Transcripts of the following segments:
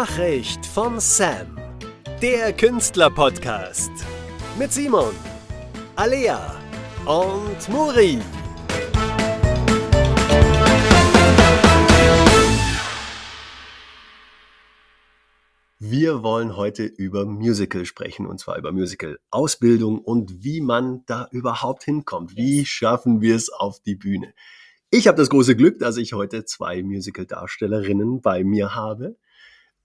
Nachricht von Sam. Der Künstler-Podcast. Mit Simon, Alea und Muri. Wir wollen heute über Musical sprechen und zwar über Musical-Ausbildung und wie man da überhaupt hinkommt. Wie schaffen wir es auf die Bühne? Ich habe das große Glück, dass ich heute zwei Musical-Darstellerinnen bei mir habe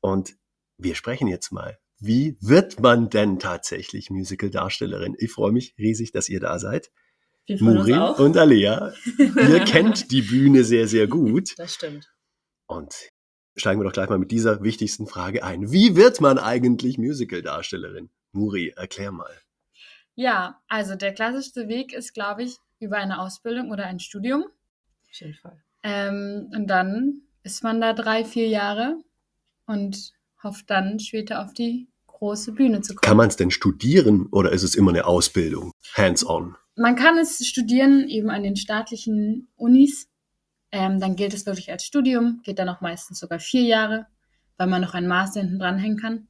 und wir sprechen jetzt mal. Wie wird man denn tatsächlich Musical-Darstellerin? Ich freue mich riesig, dass ihr da seid. Wir freuen Muri uns auch. und Alea. Ihr kennt die Bühne sehr, sehr gut. Das stimmt. Und steigen wir doch gleich mal mit dieser wichtigsten Frage ein. Wie wird man eigentlich Musical-Darstellerin? Muri, erklär mal. Ja, also der klassischste Weg ist, glaube ich, über eine Ausbildung oder ein Studium. Auf jeden Fall. Ähm, und dann ist man da drei, vier Jahre und hofft dann später auf die große Bühne zu kommen. Kann man es denn studieren oder ist es immer eine Ausbildung? Hands-on. Man kann es studieren eben an den staatlichen Unis. Ähm, dann gilt es wirklich als Studium, geht dann auch meistens sogar vier Jahre, weil man noch einen Master hinten dranhängen kann.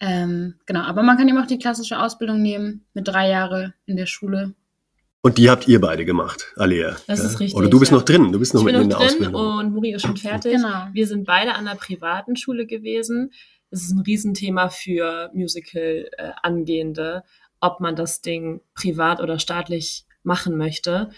Ähm, genau, aber man kann eben auch die klassische Ausbildung nehmen, mit drei Jahren in der Schule. Und die habt ihr beide gemacht, Alea. Das ist richtig, Oder du bist ja. noch drin, du bist noch ich bin mitten in noch der drin Ausbildung. und Muri ist schon fertig. Genau. Wir sind beide an einer privaten Schule gewesen. Es ist ein Riesenthema für Musical-Angehende, ob man das Ding privat oder staatlich machen möchte.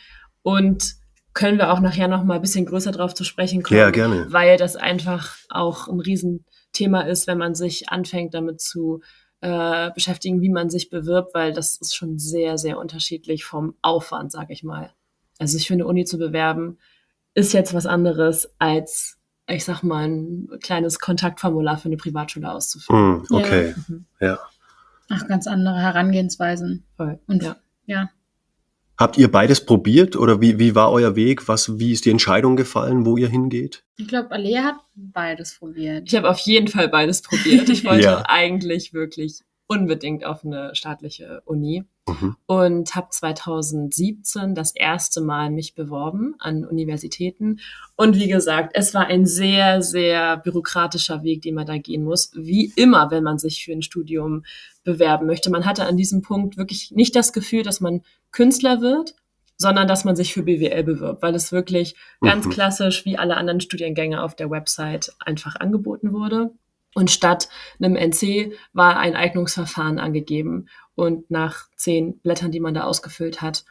Und können wir auch nachher noch mal ein bisschen größer drauf zu sprechen kommen, Ja, gerne. weil das einfach auch ein Riesenthema ist, wenn man sich anfängt damit zu äh, beschäftigen, wie man sich bewirbt, weil das ist schon sehr, sehr unterschiedlich vom Aufwand, sag ich mal. Also sich für eine Uni zu bewerben, ist jetzt was anderes als, ich sag mal, ein kleines Kontaktformular für eine Privatschule auszufüllen. Hm, okay, Mhm. ja. Ach, ganz andere Herangehensweisen. Voll. Und ja. ja. Habt ihr beides probiert oder wie, wie war euer Weg? Was, wie ist die Entscheidung gefallen, wo ihr hingeht? Ich glaube, Alea hat beides probiert. Ich habe auf jeden Fall beides probiert. Ich wollte Ja. eigentlich wirklich unbedingt auf eine staatliche Uni Mhm. und habe 2017 das erste Mal mich beworben an Universitäten. Und wie gesagt, es war ein sehr, sehr bürokratischer Weg, den man da gehen muss. Wie immer, wenn man sich für ein Studium bewerben möchte. Man hatte an diesem Punkt wirklich nicht das Gefühl, dass man Künstler wird, sondern dass man sich für BWL bewirbt, weil es wirklich ganz Mhm. klassisch wie alle anderen Studiengänge auf der Website einfach angeboten wurde. Und statt einem NC war ein Eignungsverfahren angegeben. Und nach zehn Blättern, die man da ausgefüllt hat,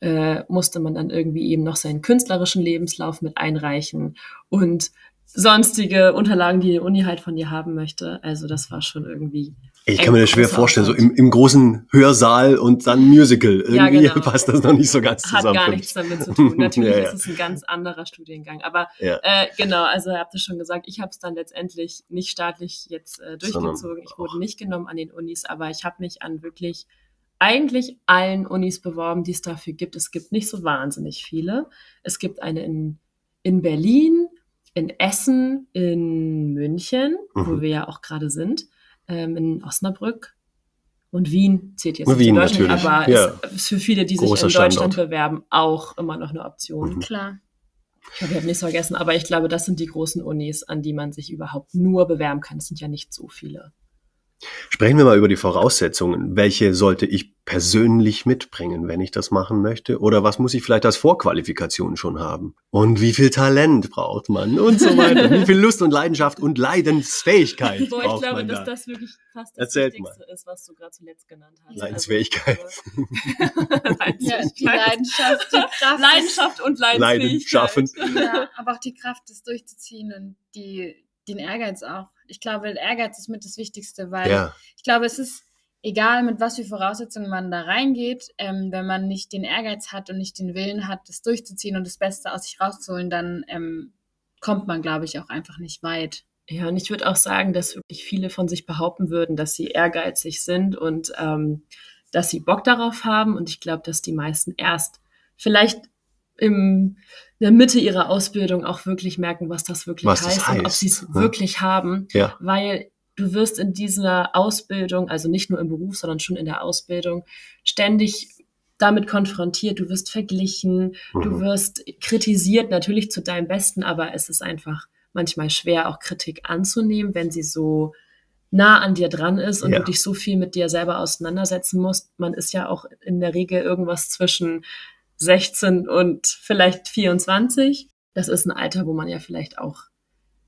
äh, musste man dann irgendwie eben noch seinen künstlerischen Lebenslauf mit einreichen und sonstige Unterlagen, die die Uni halt von dir haben möchte. Also das war schon irgendwie. Ich kann mir das schwer vorstellen, so im, im großen Hörsaal und dann Musical. Ja, Irgendwie genau. passt das noch nicht so ganz Hat zusammen. gar für mich. nichts damit zu tun. Natürlich Ja, ja. ist es ein ganz anderer Studiengang. Aber Ja. äh, genau, also ihr habt es schon gesagt, ich habe es dann letztendlich nicht staatlich jetzt äh, durchgezogen. Sondern Ich wurde nicht genommen an den Unis, aber ich habe mich an wirklich eigentlich allen Unis beworben, die es dafür gibt. Es gibt nicht so wahnsinnig viele. Es gibt eine in, in Berlin, in Essen, in München, wo Mhm. wir ja auch gerade sind, ähm, in Osnabrück. Und Wien zählt jetzt Und Wien Deutschland, natürlich, aber ja. ist, für viele, die sich Großer in Deutschland Standort. bewerben, auch immer noch eine Option. Mhm. Klar. Ich habe nichts vergessen, aber ich glaube, das sind die großen Unis, an die man sich überhaupt nur bewerben kann. Es sind ja nicht so viele. Sprechen wir mal über die Voraussetzungen. Welche sollte ich persönlich mitbringen, wenn ich das machen möchte? Oder was muss ich vielleicht als Vorqualifikation schon haben? Und wie viel Talent braucht man? Und so weiter. wie viel Lust und Leidenschaft und Leidensfähigkeit Boah, ich braucht glaube, man dass da? das wirklich fast das Erzählt Wichtigste ist, was du gerade zuletzt genannt hast. Leidensfähigkeit. Also, Ja, die Leidensfähigkeit. Leidenschaft, die Kraft. Leidenschaft und Leidensfähigkeit. Leidenschaffen. Ja, aber auch die Kraft, das durchzuziehen und die, den Ehrgeiz auch. Ich glaube, der Ehrgeiz ist mit das Wichtigste, weil Ja, ich glaube, es ist egal, mit was für Voraussetzungen man da reingeht, ähm, wenn man nicht den Ehrgeiz hat und nicht den Willen hat, das durchzuziehen und das Beste aus sich rauszuholen, dann ähm, kommt man, glaube ich, auch einfach nicht weit. Ja, und ich würde auch sagen, dass wirklich viele von sich behaupten würden, dass sie ehrgeizig sind und ähm, dass sie Bock darauf haben. Und ich glaube, dass die meisten erst vielleicht im, in der Mitte ihrer Ausbildung auch wirklich merken, was das wirklich Was das heißt, und ob heißt, sie es ne? wirklich haben. ja. Weil du wirst in dieser Ausbildung, also nicht nur im Beruf, sondern schon in der Ausbildung, ständig damit konfrontiert, du wirst verglichen, du Mhm. wirst kritisiert, natürlich zu deinem Besten, aber es ist einfach manchmal schwer, auch Kritik anzunehmen, wenn sie so nah an dir dran ist und Ja. du dich so viel mit dir selber auseinandersetzen musst. Man ist ja auch in der Regel irgendwas zwischen 16 und vielleicht 24. Das ist ein Alter, wo man ja vielleicht auch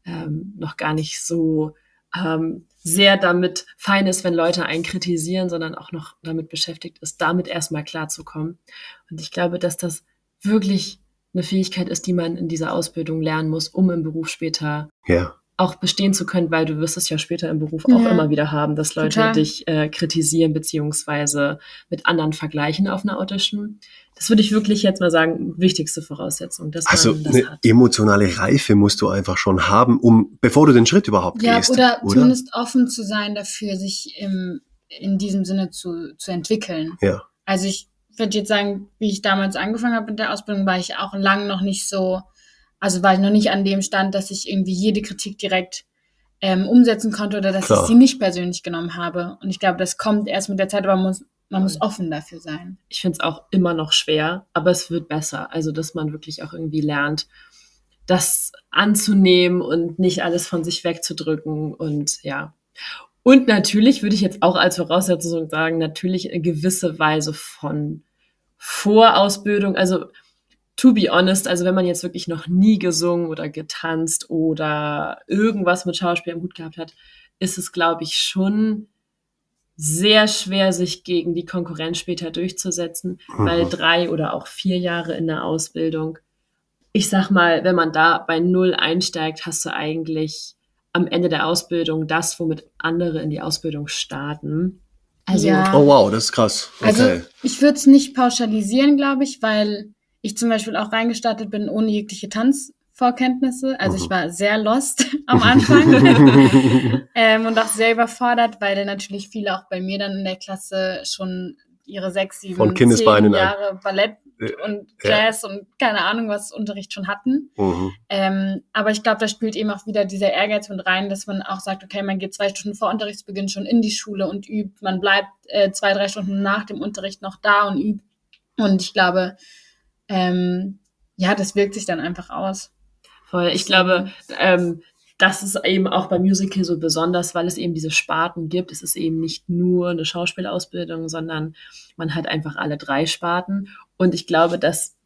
ähm, noch gar nicht so ähm, sehr damit fein ist, wenn Leute einen kritisieren, sondern auch noch damit beschäftigt ist, damit erstmal klarzukommen. Und ich glaube, dass das wirklich eine Fähigkeit ist, die man in dieser Ausbildung lernen muss, um im Beruf später Ja. Auch bestehen zu können, weil du wirst es ja später im Beruf auch Ja. immer wieder haben, dass Leute Total. dich äh, kritisieren beziehungsweise mit anderen vergleichen auf einer Audition. Das würde ich wirklich jetzt mal sagen, wichtigste Voraussetzung, dass Also man das eine hat. emotionale Reife musst du einfach schon haben, um bevor du den Schritt überhaupt Ja, gehst. oder, zumindest offen zu sein dafür, sich im, in diesem Sinne zu, zu entwickeln. Ja. Also ich würde jetzt sagen, wie ich damals angefangen habe mit der Ausbildung, war ich auch lang noch nicht so, also war ich noch nicht an dem Stand, dass ich irgendwie jede Kritik direkt ähm, umsetzen konnte oder dass Klar. ich sie nicht persönlich genommen habe. Und ich glaube, das kommt erst mit der Zeit, aber man muss, man muss offen dafür sein. ich finde es auch immer noch schwer, aber es wird besser. Also, dass man wirklich auch irgendwie lernt, das anzunehmen und nicht alles von sich wegzudrücken und ja. Und natürlich würde ich jetzt auch als Voraussetzung sagen, natürlich eine gewisse Weise von Vorausbildung. Also, to be honest, also wenn man jetzt wirklich noch nie gesungen oder getanzt oder irgendwas mit Schauspiel im Hut gehabt hat, ist es, glaube ich, schon sehr schwer, sich gegen die Konkurrenz später durchzusetzen, weil Mhm. drei oder auch vier Jahre in der Ausbildung, ich sag mal, wenn man da bei Null einsteigt, hast du eigentlich am Ende der Ausbildung das, womit andere in die Ausbildung starten. Also, Ja. Oh wow, das ist krass. Okay. Also ich würde es nicht pauschalisieren, glaube ich, weil ich zum Beispiel auch reingestartet bin ohne jegliche Tanzvorkenntnisse. Also ich Mhm. war sehr lost am Anfang ähm, und auch sehr überfordert, weil natürlich viele auch bei mir dann in der Klasse schon ihre sechs, sieben, Von zehn an. Jahre Ballett und Ja. Jazz und keine Ahnung was Unterricht schon hatten. mhm. Ähm, aber ich glaube, da spielt eben auch wieder dieser Ehrgeiz mit rein, dass man auch sagt, okay, man geht zwei Stunden vor Unterrichtsbeginn schon in die Schule und übt. Man bleibt äh, zwei, drei Stunden nach dem Unterricht noch da und übt. Und ich glaube, ähm, ja, das wirkt sich dann einfach aus. Voll. Ich glaube, ähm, das ist eben auch beim Musical so besonders, weil es eben diese Sparten gibt. Es ist eben nicht nur eine Schauspielausbildung, sondern man hat einfach alle drei Sparten. Und ich glaube, dass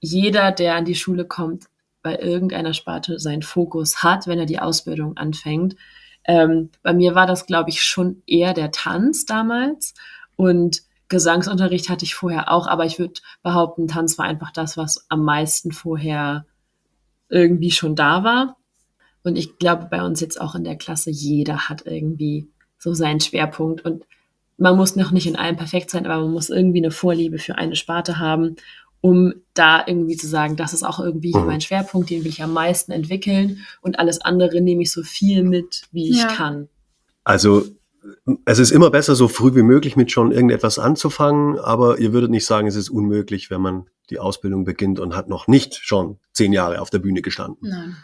jeder, der an die Schule kommt, bei irgendeiner Sparte seinen Fokus hat, wenn er die Ausbildung anfängt. Ähm, bei mir war das, glaube ich, schon eher der Tanz damals. Und Gesangsunterricht hatte ich vorher auch, aber ich würde behaupten, Tanz war einfach das, was am meisten vorher irgendwie schon da war. Und ich glaube, bei uns jetzt auch in der Klasse, jeder hat irgendwie so seinen Schwerpunkt. Und man muss noch nicht in allem perfekt sein, aber man muss irgendwie eine Vorliebe für eine Sparte haben, um da irgendwie zu sagen, das ist auch irgendwie Mhm. mein Schwerpunkt, den will ich am meisten entwickeln. Und alles andere nehme ich so viel mit, wie ich Ja. kann. Also es ist immer besser, so früh wie möglich mit schon irgendetwas anzufangen, aber ihr würdet nicht sagen, es ist unmöglich, wenn man die Ausbildung beginnt und hat noch nicht schon zehn Jahre auf der Bühne gestanden. Nein.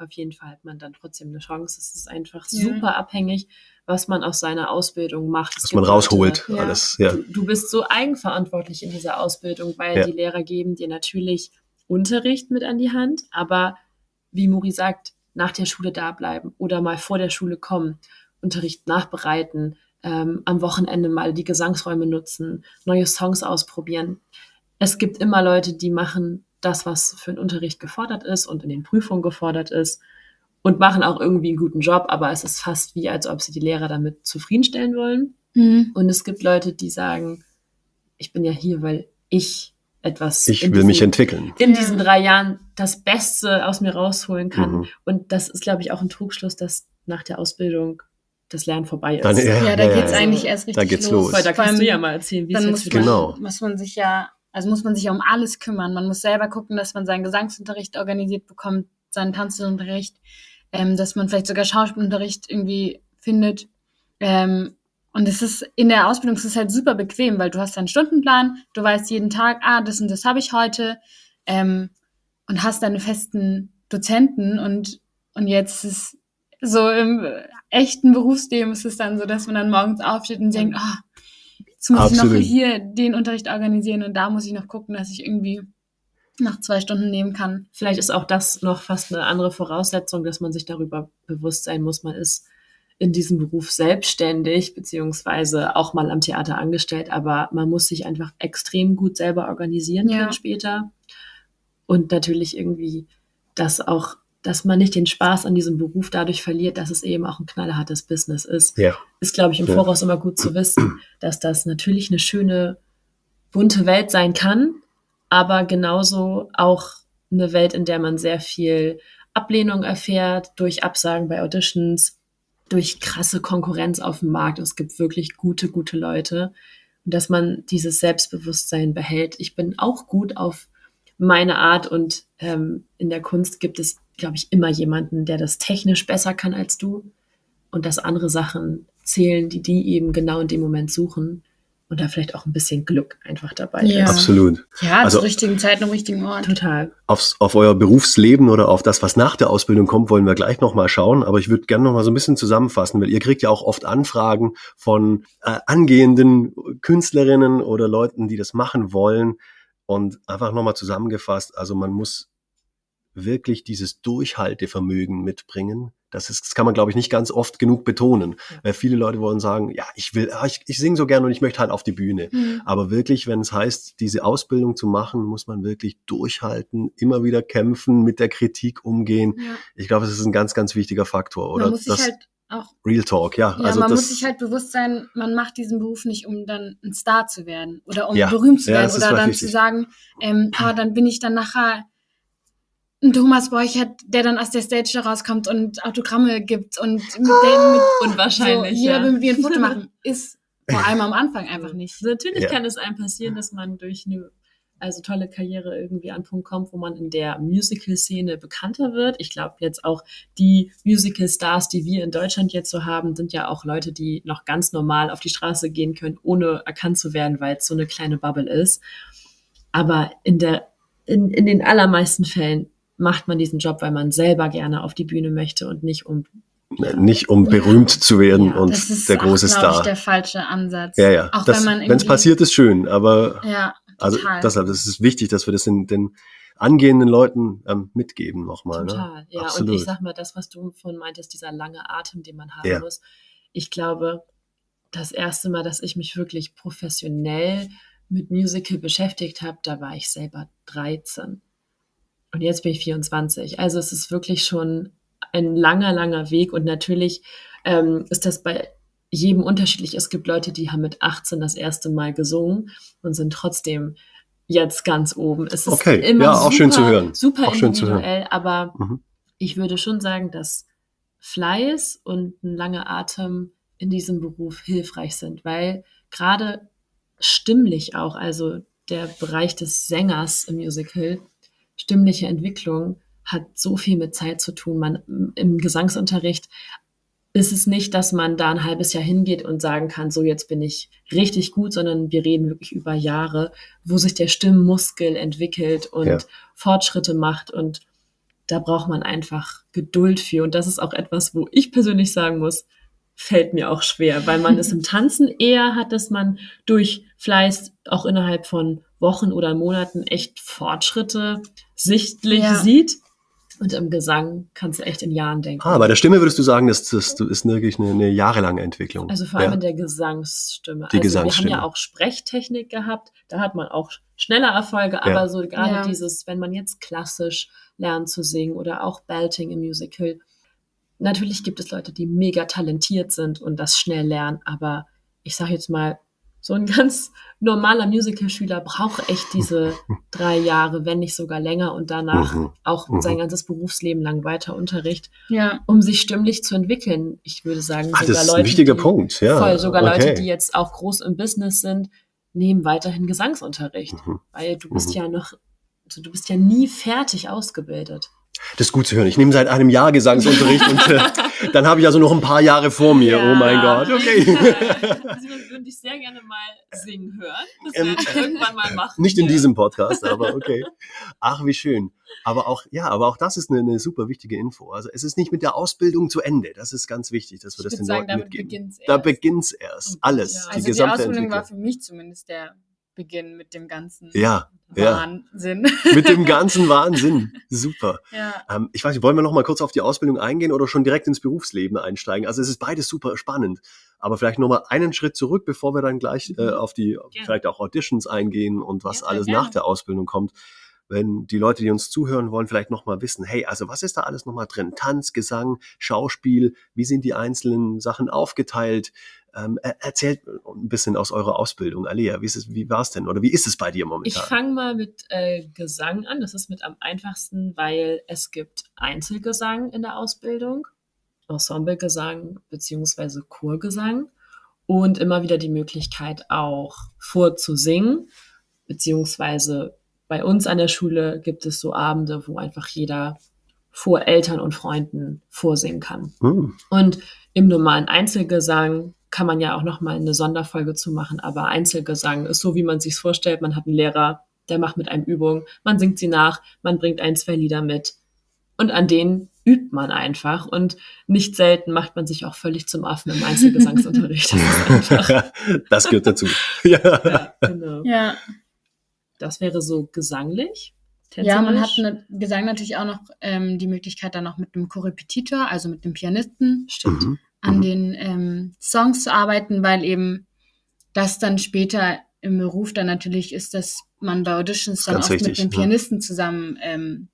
Auf jeden Fall hat man dann trotzdem eine Chance. Es ist einfach Ja. super abhängig, was man aus seiner Ausbildung macht. Es Was man rausholt, Ja. alles. Ja. Du, du bist so eigenverantwortlich in dieser Ausbildung, weil Ja. die Lehrer geben dir natürlich Unterricht mit an die Hand, aber wie Muri sagt, nach der Schule da bleiben oder mal vor der Schule kommen, Unterricht nachbereiten, ähm, am Wochenende mal die Gesangsräume nutzen, neue Songs ausprobieren. Es gibt immer Leute, die machen das, was für den Unterricht gefordert ist und in den Prüfungen gefordert ist und machen auch irgendwie einen guten Job, aber es ist fast wie, als ob sie die Lehrer damit zufriedenstellen wollen. Mhm. Und es gibt Leute, die sagen, ich bin ja hier, weil ich etwas Ich in will mich diesen- entwickeln. in diesen drei Jahren das Beste aus mir rausholen kann. Mhm. Und das ist, glaube ich, auch ein Trugschluss, dass nach der Ausbildung das Lernen vorbei ist. Dann, ja, Ja, da ja, geht's ja. eigentlich erst richtig Da geht's los. los. Voll, da kannst allem du ja mal erzählen, wie es jetzt man, Genau. muss man sich ja, also muss man sich ja um alles kümmern. Man muss selber gucken, dass man seinen Gesangsunterricht organisiert bekommt, seinen Tanzunterricht, ähm, dass man vielleicht sogar Schauspielunterricht irgendwie findet. Ähm, und es ist in der Ausbildung es ist halt super bequem, weil du hast deinen Stundenplan, du weißt jeden Tag, ah, das und das habe ich heute, ähm, und hast deine festen Dozenten und, und jetzt ist so im echten Berufsleben ist es dann so, dass man dann morgens aufsteht und denkt, ah, jetzt muss ich Absolut. noch hier den Unterricht organisieren und da muss ich noch gucken, dass ich irgendwie nach zwei Stunden nehmen kann. Vielleicht ist auch das noch fast eine andere Voraussetzung, dass man sich darüber bewusst sein muss, man ist in diesem Beruf selbstständig, beziehungsweise auch mal am Theater angestellt, aber man muss sich einfach extrem gut selber organisieren Ja. können später. Und natürlich irgendwie das auch, dass man nicht den Spaß an diesem Beruf dadurch verliert, dass es eben auch ein knallhartes Business ist. Ja. Ist, glaube ich, im. Voraus immer gut zu wissen, dass das natürlich eine schöne, bunte Welt sein kann, aber genauso auch eine Welt, in der man sehr viel Ablehnung erfährt durch Absagen bei Auditions, durch krasse Konkurrenz auf dem Markt. Es gibt wirklich gute, gute Leute. Und dass man dieses Selbstbewusstsein behält. Ich bin auch gut auf meine Art und ähm, in der Kunst gibt es, glaube ich, immer jemanden, der das technisch besser kann als du und dass andere Sachen zählen, die die eben genau in dem Moment suchen und da vielleicht auch ein bisschen Glück einfach dabei Ja. ist. Absolut. Ja, Also- zur richtigen Zeit am richtigen Ort. Total. Aufs, auf euer Berufsleben oder auf das, was nach der Ausbildung kommt, wollen wir gleich nochmal schauen. Aber ich würde gerne nochmal so ein bisschen zusammenfassen, weil ihr kriegt ja auch oft Anfragen von äh, angehenden Künstlerinnen oder Leuten, die das machen wollen. Und einfach nochmal zusammengefasst, also man muss wirklich dieses Durchhaltevermögen mitbringen. Das, ist, das kann man, glaube ich, nicht ganz oft genug betonen. Weil viele Leute wollen sagen, ja, ich will, ah, ich, ich singe so gerne und ich möchte halt auf die Bühne. Mhm. Aber wirklich, wenn es heißt, diese Ausbildung zu machen, muss man wirklich durchhalten, immer wieder kämpfen, mit der Kritik umgehen. Ja. Ich glaube, das ist ein ganz, ganz wichtiger Faktor. Oder Man muss sich das halt auch, Real Talk, ja. ja, also man muss sich halt bewusst sein, man macht diesen Beruf nicht, um dann ein Star zu werden oder um Ja. berühmt zu werden oder dann wichtig. zu sagen, ähm, ah, dann bin ich dann nachher Thomas Borchert, der dann aus der Stage da rauskommt und Autogramme gibt und mit dem mit Und wahrscheinlich, so, jeder ja. will mit dir ein Foto machen. Ist vor allem am Anfang einfach nicht. Natürlich Ja. kann es einem passieren, dass man durch eine also tolle Karriere irgendwie an einen Punkt kommt, wo man in der Musical-Szene bekannter wird. Ich glaube jetzt auch die Musical-Stars, die wir in Deutschland jetzt so haben, sind ja auch Leute, die noch ganz normal auf die Straße gehen können, ohne erkannt zu werden, weil es so eine kleine Bubble ist. Aber in der in, in den allermeisten Fällen macht man diesen Job, weil man selber gerne auf die Bühne möchte und nicht um ne, nicht um berühmt zu werden Ja, und Das ist der große auch, Star. Ich, der falsche Ansatz. ja, ja. Auch Das, wenn es passiert, ist schön, aber Ja, also deshalb, das ist wichtig, dass wir das den, den angehenden Leuten ähm, mitgeben nochmal. Total, ne? ja. Absolut. Und ich sag mal, das, was du vorhin meintest, dieser lange Atem, den man haben Ja. muss. Ich glaube, das erste Mal, dass ich mich wirklich professionell mit Musical beschäftigt habe, da war ich selber 13. Und jetzt bin ich 24. Also es ist wirklich schon ein langer, langer Weg. Und natürlich ähm, ist das bei jedem unterschiedlich. Es gibt Leute, die haben mit 18 das erste Mal gesungen und sind trotzdem jetzt ganz oben. Es ist Okay, immer ja, auch super, schön zu hören. super Auch schön zu hören. individuell, aber Mhm. ich würde schon sagen, dass Fleiß und ein langer Atem in diesem Beruf hilfreich sind, weil gerade stimmlich auch, also der Bereich des Sängers im Musical, stimmliche Entwicklung hat so viel mit Zeit zu tun. Man im Gesangsunterricht ist es nicht, dass man da ein halbes Jahr hingeht und sagen kann, so jetzt bin ich richtig gut, sondern wir reden wirklich über Jahre, wo sich der Stimmmuskel entwickelt und Ja. Fortschritte macht und da braucht man einfach Geduld für. Und das ist auch etwas, wo ich persönlich sagen muss, fällt mir auch schwer, weil man es im Tanzen eher hat, dass man durch Fleiß auch innerhalb von Wochen oder Monaten echt Fortschritte sichtlich Ja. sieht. Und im Gesang kannst du echt in Jahren denken. Ah, bei der Stimme würdest du sagen, das, das ist wirklich eine, eine jahrelange Entwicklung. Also vor allem ja. in der Gesangsstimme. Die also Gesangsstimme. wir haben ja auch Sprechtechnik gehabt, da hat man auch schneller Erfolge, Ja. aber so gerade Ja. dieses, wenn man jetzt klassisch lernt zu singen oder auch Belting im Musical, natürlich gibt es Leute, die mega talentiert sind und das schnell lernen, aber ich sage jetzt mal, so ein ganz normaler Musical-Schüler braucht echt diese drei Jahre, wenn nicht sogar länger und danach Mhm. auch Mhm. sein ganzes Berufsleben lang weiter Unterricht, Ja, um sich stimmlich zu entwickeln. Ich würde sagen, Ah, sogar das ist Leute, ein wichtiger die, Punkt, ja. Voll, sogar okay. Leute, die jetzt auch groß im Business sind, nehmen weiterhin Gesangsunterricht, Mhm. weil du bist Mhm. ja noch, also du bist ja nie fertig ausgebildet. Das ist gut zu hören. Ich nehme seit einem Jahr Gesangsunterricht und äh, dann habe ich also noch ein paar Jahre vor mir. Oh mein Gott, okay. Also wir würden dich sehr gerne mal singen hören. Das Ähm, werden wir irgendwann mal machen. Nicht in Ja. diesem Podcast, aber okay. Ach, wie schön. Aber auch, ja, aber auch das ist eine, eine super wichtige Info. Also es ist nicht mit der Ausbildung zu Ende. Das ist ganz wichtig, dass wir ich das den sagen, Leuten mitgeben. beginnt's Da erst. beginnt's erst. Ja. Alles. Also die Also die gesamte Ausbildung war Entwicklung. für mich zumindest der beginnen mit dem ganzen Ja, ja. Wahnsinn. Mit dem ganzen Wahnsinn. Super. ja. Ähm, ich weiß nicht, wollen wir noch mal kurz auf die Ausbildung eingehen oder schon direkt ins Berufsleben einsteigen? Also es ist beides super spannend. Aber vielleicht noch mal einen Schritt zurück, bevor wir dann gleich äh, auf die Gerne. vielleicht auch Auditions eingehen und was Ja, alles gerne. nach der Ausbildung kommt. Wenn die Leute, die uns zuhören wollen, vielleicht noch mal wissen, hey, also was ist da alles noch mal drin? Tanz, Gesang, Schauspiel, wie sind die einzelnen Sachen aufgeteilt? Ähm, er- erzählt ein bisschen aus eurer Ausbildung. Alea, wie, ist es, wie war es denn oder wie ist es bei dir Ich momentan? fange mal mit äh, Gesang an. Das ist mit am einfachsten, weil es gibt Einzelgesang in der Ausbildung, Ensemblegesang beziehungsweise Chorgesang und immer wieder die Möglichkeit auch vorzusingen, beziehungsweise bei uns an der Schule gibt es so Abende, wo einfach jeder vor Eltern und Freunden vorsingen kann. Hm. Und im normalen Einzelgesang kann man ja auch noch mal eine Sonderfolge zu machen, aber Einzelgesang ist so, wie man sich's vorstellt. Man hat einen Lehrer, der macht mit einem Übung, man singt sie nach, man bringt ein, zwei Lieder mit und an denen übt man einfach und nicht selten macht man sich auch völlig zum Affen im Einzelgesangsunterricht. Das das gehört dazu. ja. ja, genau. ja. Das wäre so gesanglich. Ja, man hat mit Gesang natürlich auch noch ähm, die Möglichkeit, dann noch mit dem Korrepetitor, also mit dem Pianisten, Stimmt. Mhm. An Mhm. den ähm, Songs zu arbeiten, weil eben das dann später im Beruf dann natürlich ist, dass man bei Auditions dann Ganz oft wichtig, mit dem ja. Pianisten zusammen ähm,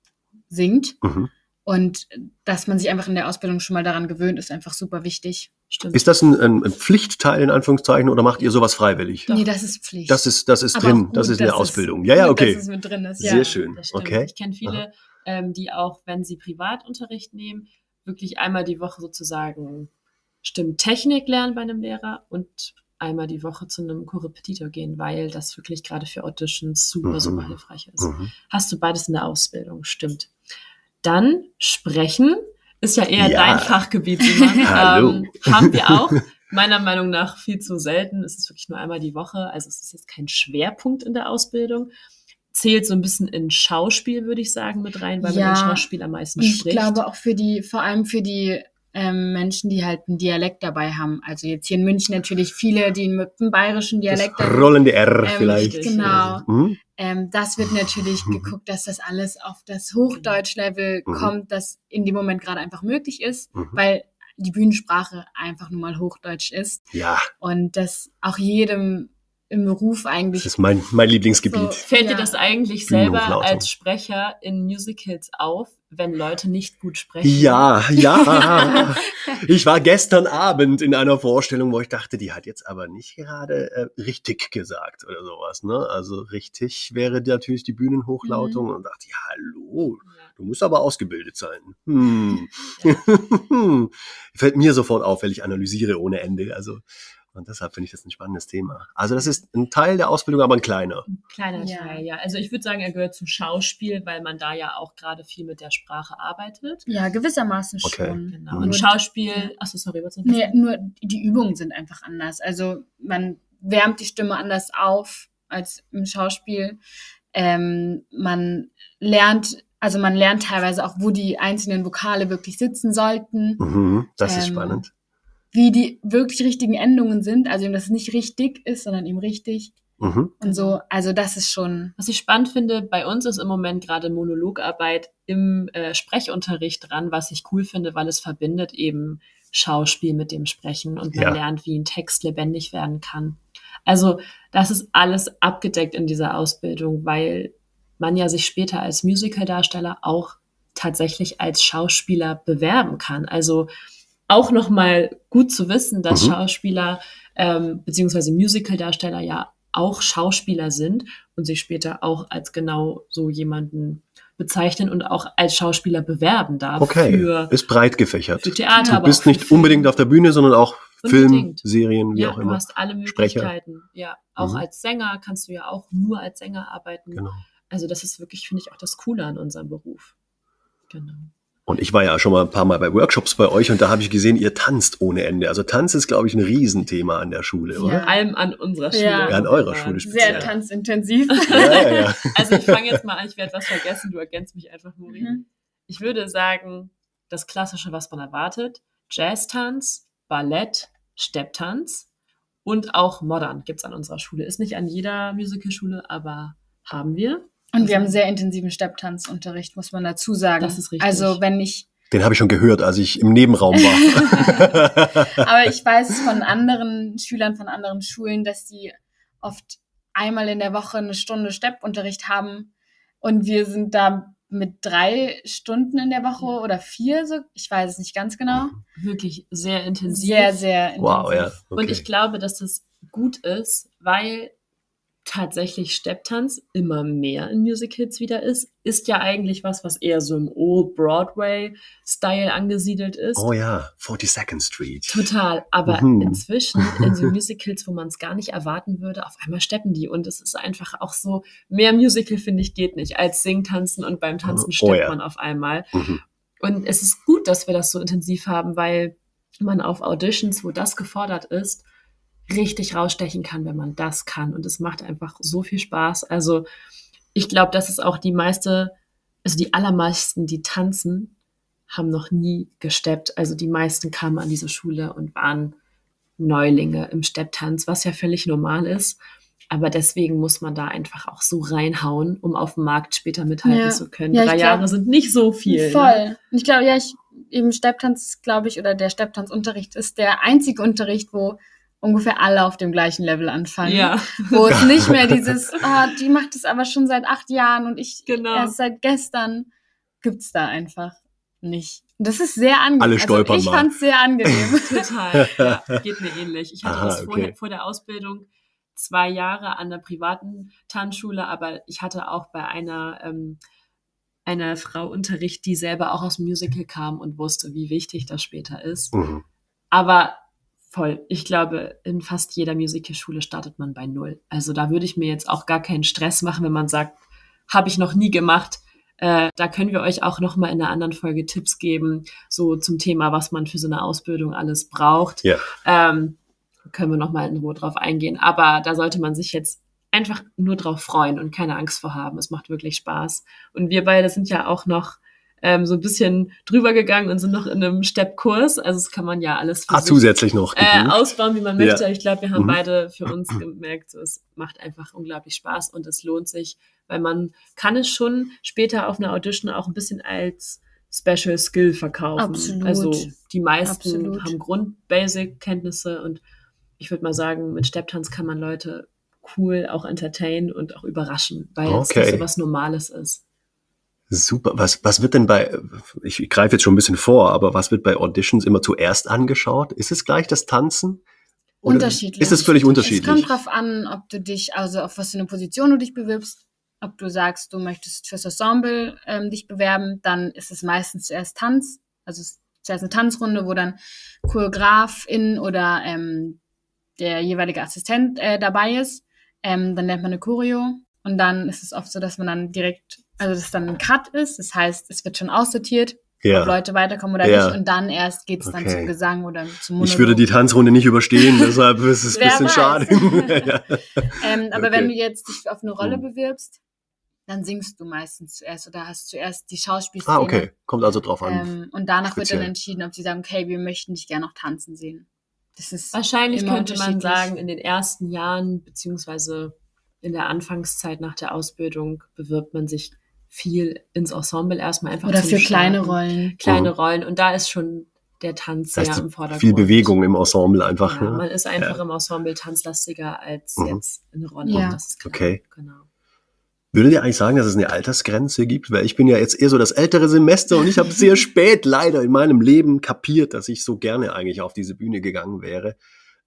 singt. Mhm. Und dass man sich einfach in der Ausbildung schon mal daran gewöhnt, ist einfach super wichtig. Stimmt. Ist das ein, ein ein Pflichtteil in Anführungszeichen oder macht ihr sowas freiwillig? Doch. Nee, das ist Pflicht. Das ist, das ist Aber drin, auch das gut, ist in der Ausbildung. Ja, ja, gut, okay. Dass es mit drin ist, ja. Sehr schön. Das. Okay. Ich kenne viele, ähm, die auch, wenn sie Privatunterricht nehmen, wirklich einmal die Woche sozusagen Stimmtechnik lernen bei einem Lehrer und einmal die Woche zu einem Korrepetitor gehen, weil das wirklich gerade für Auditions super, Mhm. super hilfreich ist. Mhm. Hast du beides in der Ausbildung, stimmt. Dann sprechen ist ja eher Ja. dein Fachgebiet, Simon. Hallo. Ähm, haben wir auch. Meiner Meinung nach viel zu selten. Es ist wirklich nur einmal die Woche. Also es ist jetzt kein Schwerpunkt in der Ausbildung. Zählt so ein bisschen in Schauspiel, würde ich sagen, mit rein, weil Ja. man den Schauspiel am meisten Und ich spricht. glaube auch für die, vor allem für die ähm, Menschen, die halt einen Dialekt dabei haben. Also jetzt hier in München natürlich viele, die mit einem bayerischen Das Dialekt dabei rollende R Ähm, vielleicht. Genau. Mhm. Ähm, das wird natürlich Mhm. geguckt, dass das alles auf das Hochdeutsch-Level Mhm. kommt, das in dem Moment gerade einfach möglich ist, Mhm. weil die Bühnensprache einfach nun mal Hochdeutsch ist Ja, und das auch jedem im Beruf eigentlich das ist mein, mein Lieblingsgebiet. So. Fällt dir Ja. das eigentlich selber als Sprecher in Musicals auf, wenn Leute nicht gut sprechen? Ja, ja. Ich war gestern Abend in einer Vorstellung, wo ich dachte, die hat jetzt aber nicht gerade äh, richtig gesagt oder sowas. Ne? Also richtig wäre natürlich die Bühnenhochlautung und dachte, ja, hallo, Ja. du musst aber ausgebildet sein. Hm. Ja. Fällt mir sofort auf, weil ich analysiere ohne Ende. Also und deshalb finde ich das ein spannendes Thema. Also das ist ein Teil der Ausbildung, aber ein kleiner. Ein kleiner Ja. Teil, ja. Also ich würde sagen, er gehört zum Schauspiel, weil man da ja auch gerade viel mit der Sprache arbeitet. ja gewissermaßen Okay. schon. Genau. Mhm. Und Schauspiel, achso, sorry, was Nee, nur die Übungen sind einfach anders. Also man wärmt die Stimme anders auf als im Schauspiel. Ähm, man lernt, also man lernt teilweise auch, wo die einzelnen Vokale wirklich sitzen sollten, Mhm, das ist Ähm, spannend. Wie die wirklich richtigen Endungen sind, also eben, dass es nicht richtig ist, sondern eben richtig Mhm. und so. Also das ist schon, Was ich spannend finde, bei uns ist im Moment gerade Monologarbeit im äh, Sprechunterricht dran, was ich cool finde, weil es verbindet eben Schauspiel mit dem Sprechen und man Ja. lernt, wie ein Text lebendig werden kann. Also das ist alles abgedeckt in dieser Ausbildung, weil man ja sich später als Musicaldarsteller auch tatsächlich als Schauspieler bewerben kann. Also auch nochmal gut zu wissen, dass Mhm. Schauspieler ähm, beziehungsweise Musicaldarsteller ja auch Schauspieler sind und sich später auch als genau so jemanden bezeichnen und auch als Schauspieler bewerben darf Okay, für, ist breit gefächert. für Theater. Du bist nicht unbedingt auf der Bühne, sondern auch Film. Serien, wie ja, auch du immer. hast alle Sprecher. Möglichkeiten. Ja, auch Mhm. als Sänger kannst du ja auch nur als Sänger arbeiten. Genau. Also das ist wirklich, finde ich, auch das Coole an unserem Beruf. Genau. Und ich war ja schon mal ein paar Mal bei Workshops bei euch und da habe ich gesehen, ihr tanzt ohne Ende. Also Tanz ist, glaube ich, ein Riesenthema an der Schule, oder? Vor allem an unserer Schule. Ja. Ja, an eurer Schule sehr speziell. tanzintensiv. Ja, ja, ja. Also ich fange jetzt mal an, ich werde was vergessen, du ergänzt mich einfach, Muri. Mhm. Ich würde sagen, das Klassische, was man erwartet, Jazztanz, Ballett, Stepptanz Und auch Modern gibt's an unserer Schule. Ist nicht an jeder Musicalschule, aber haben wir. Und wir haben sehr intensiven Stepptanzunterricht, muss man dazu sagen. Das ist richtig. Also wenn ich, Den habe ich schon gehört, als ich im Nebenraum war. aber ich weiß von anderen Schülern von anderen Schulen, dass die oft einmal in der Woche eine Stunde Steppunterricht haben und wir sind da mit drei Stunden in der Woche oder vier, so ich weiß es nicht ganz genau. Wirklich sehr intensiv. Sehr, sehr intensiv. wow, ja. Und Okay. ich glaube, dass das gut ist, weil tatsächlich Stepptanz immer mehr in Musicals wieder ist. Ist ja eigentlich was, was eher so im Old Broadway-Style angesiedelt ist. oh ja, 42nd Street. Total, aber Mhm. inzwischen in so Musicals, wo man es gar nicht erwarten würde, auf einmal steppen die und es ist einfach auch so, mehr Musical finde ich geht nicht als Singen, Tanzen und beim Tanzen Oh, steppt ja. man auf einmal. Mhm. Und es ist gut, dass wir das so intensiv haben, weil man auf Auditions, wo das gefordert ist, richtig rausstechen kann, wenn man das kann. Und es macht einfach so viel Spaß. Also ich glaube, das ist auch die meiste, also die allermeisten, die tanzen, haben noch nie gesteppt. Also die meisten kamen an diese Schule und waren Neulinge im Stepptanz, was ja völlig normal ist. Aber deswegen muss man da einfach auch so reinhauen, um auf dem Markt später mithalten Ja. zu können. Ja, Drei glaub- Jahre sind nicht so viel. Ne? Voll. Und ich glaube, ja, ich, eben Stepptanz, glaube ich, oder der Stepptanzunterricht ist der einzige Unterricht, wo ungefähr alle auf dem gleichen Level anfangen. Ja, Wo es nicht mehr dieses, ah, die macht es aber schon seit acht Jahren und ich Genau. erst seit gestern, gibt's da einfach nicht. Das ist sehr angenehm. Alle stolpern also ich mal. fand's sehr angenehm. total. Ja, geht mir ähnlich. Ich hatte Aha, das vorher, okay. vor der Ausbildung zwei Jahre an der privaten Tanzschule, aber ich hatte auch bei einer, ähm, einer Frau Unterricht, die selber auch aus dem Musical kam und wusste, wie wichtig das später ist. Mhm. Aber voll, ich glaube, in fast jeder Musicalschule startet man bei Null. Also da würde ich mir jetzt auch gar keinen Stress machen, wenn man sagt, habe ich noch nie gemacht. Äh, da können wir euch auch noch mal in einer anderen Folge Tipps geben, so zum Thema, was man für so eine Ausbildung alles braucht. Ja. Ähm, können wir noch mal in Ruhe drauf eingehen. Aber da sollte man sich jetzt einfach nur drauf freuen und keine Angst vor haben. Es macht wirklich Spaß. Und wir beide sind ja auch noch ähm, so ein bisschen drüber gegangen und sind noch in einem Steppkurs. Also das kann man ja alles Ah, zusätzlich noch. äh, ausbauen, wie man Ja. möchte. Ich glaube, wir haben Mhm. beide für uns gemerkt, es macht einfach unglaublich Spaß und es lohnt sich, weil man kann es schon später auf einer Audition auch ein bisschen als Special Skill verkaufen. Absolut. Also die meisten Absolut. haben Grund-Basic-Kenntnisse und ich würde mal sagen, mit Stepptanz kann man Leute cool auch entertainen und auch überraschen, weil es Okay. nicht so was Normales ist. Super. Was, was wird denn bei, ich, greife jetzt schon ein bisschen vor, aber was wird bei Auditions immer zuerst angeschaut? Ist es gleich das Tanzen? Oder unterschiedlich. Ist es völlig Es unterschiedlich? kommt drauf an, ob du dich, also auf was für eine Position du dich bewirbst. Ob du sagst, du möchtest fürs Ensemble ähm, dich bewerben, dann ist es meistens zuerst Tanz. Also es ist zuerst eine Tanzrunde, wo dann Choreografin oder ähm, der jeweilige Assistent äh, dabei ist. Ähm, dann lernt man eine Choreo und dann ist es oft so, dass man dann direkt, also dass dann ein Cut ist. Das heißt, es wird schon aussortiert, ob ja. Leute weiterkommen oder Ja. nicht. Und dann erst geht es dann Okay. zum Gesang oder zum Monolog. Ich würde die Tanzrunde nicht überstehen, deshalb ist es ein bisschen weiß. schade. ja. Ähm, aber Okay. wenn du jetzt dich auf eine Rolle Hm. bewirbst, dann singst du meistens zuerst oder hast zuerst die Schauspielszene. Ah, okay. Kommt also drauf an. Ähm, und danach wird Speziell. dann entschieden, ob sie sagen, okay, wir möchten dich gerne noch tanzen sehen. Das ist Wahrscheinlich könnte man sagen, in den ersten Jahren beziehungsweise in der Anfangszeit nach der Ausbildung bewirbt man sich viel ins Ensemble erstmal einfach oder zum für kleine Starten. Rollen. Kleine Mhm. Rollen und da ist schon der Tanz Das heißt, sehr im Vordergrund. viel Bewegung im Ensemble einfach. Ja, ne? man ist einfach Ja. im Ensemble tanzlastiger als Mhm. jetzt in der Rolle. Ja. Das ist klar. Okay. Genau. Würdet ihr eigentlich sagen, dass es eine Altersgrenze gibt? Weil ich bin ja jetzt eher so das ältere Semester und ich habe sehr spät leider in meinem Leben kapiert, dass ich so gerne eigentlich auf diese Bühne gegangen wäre.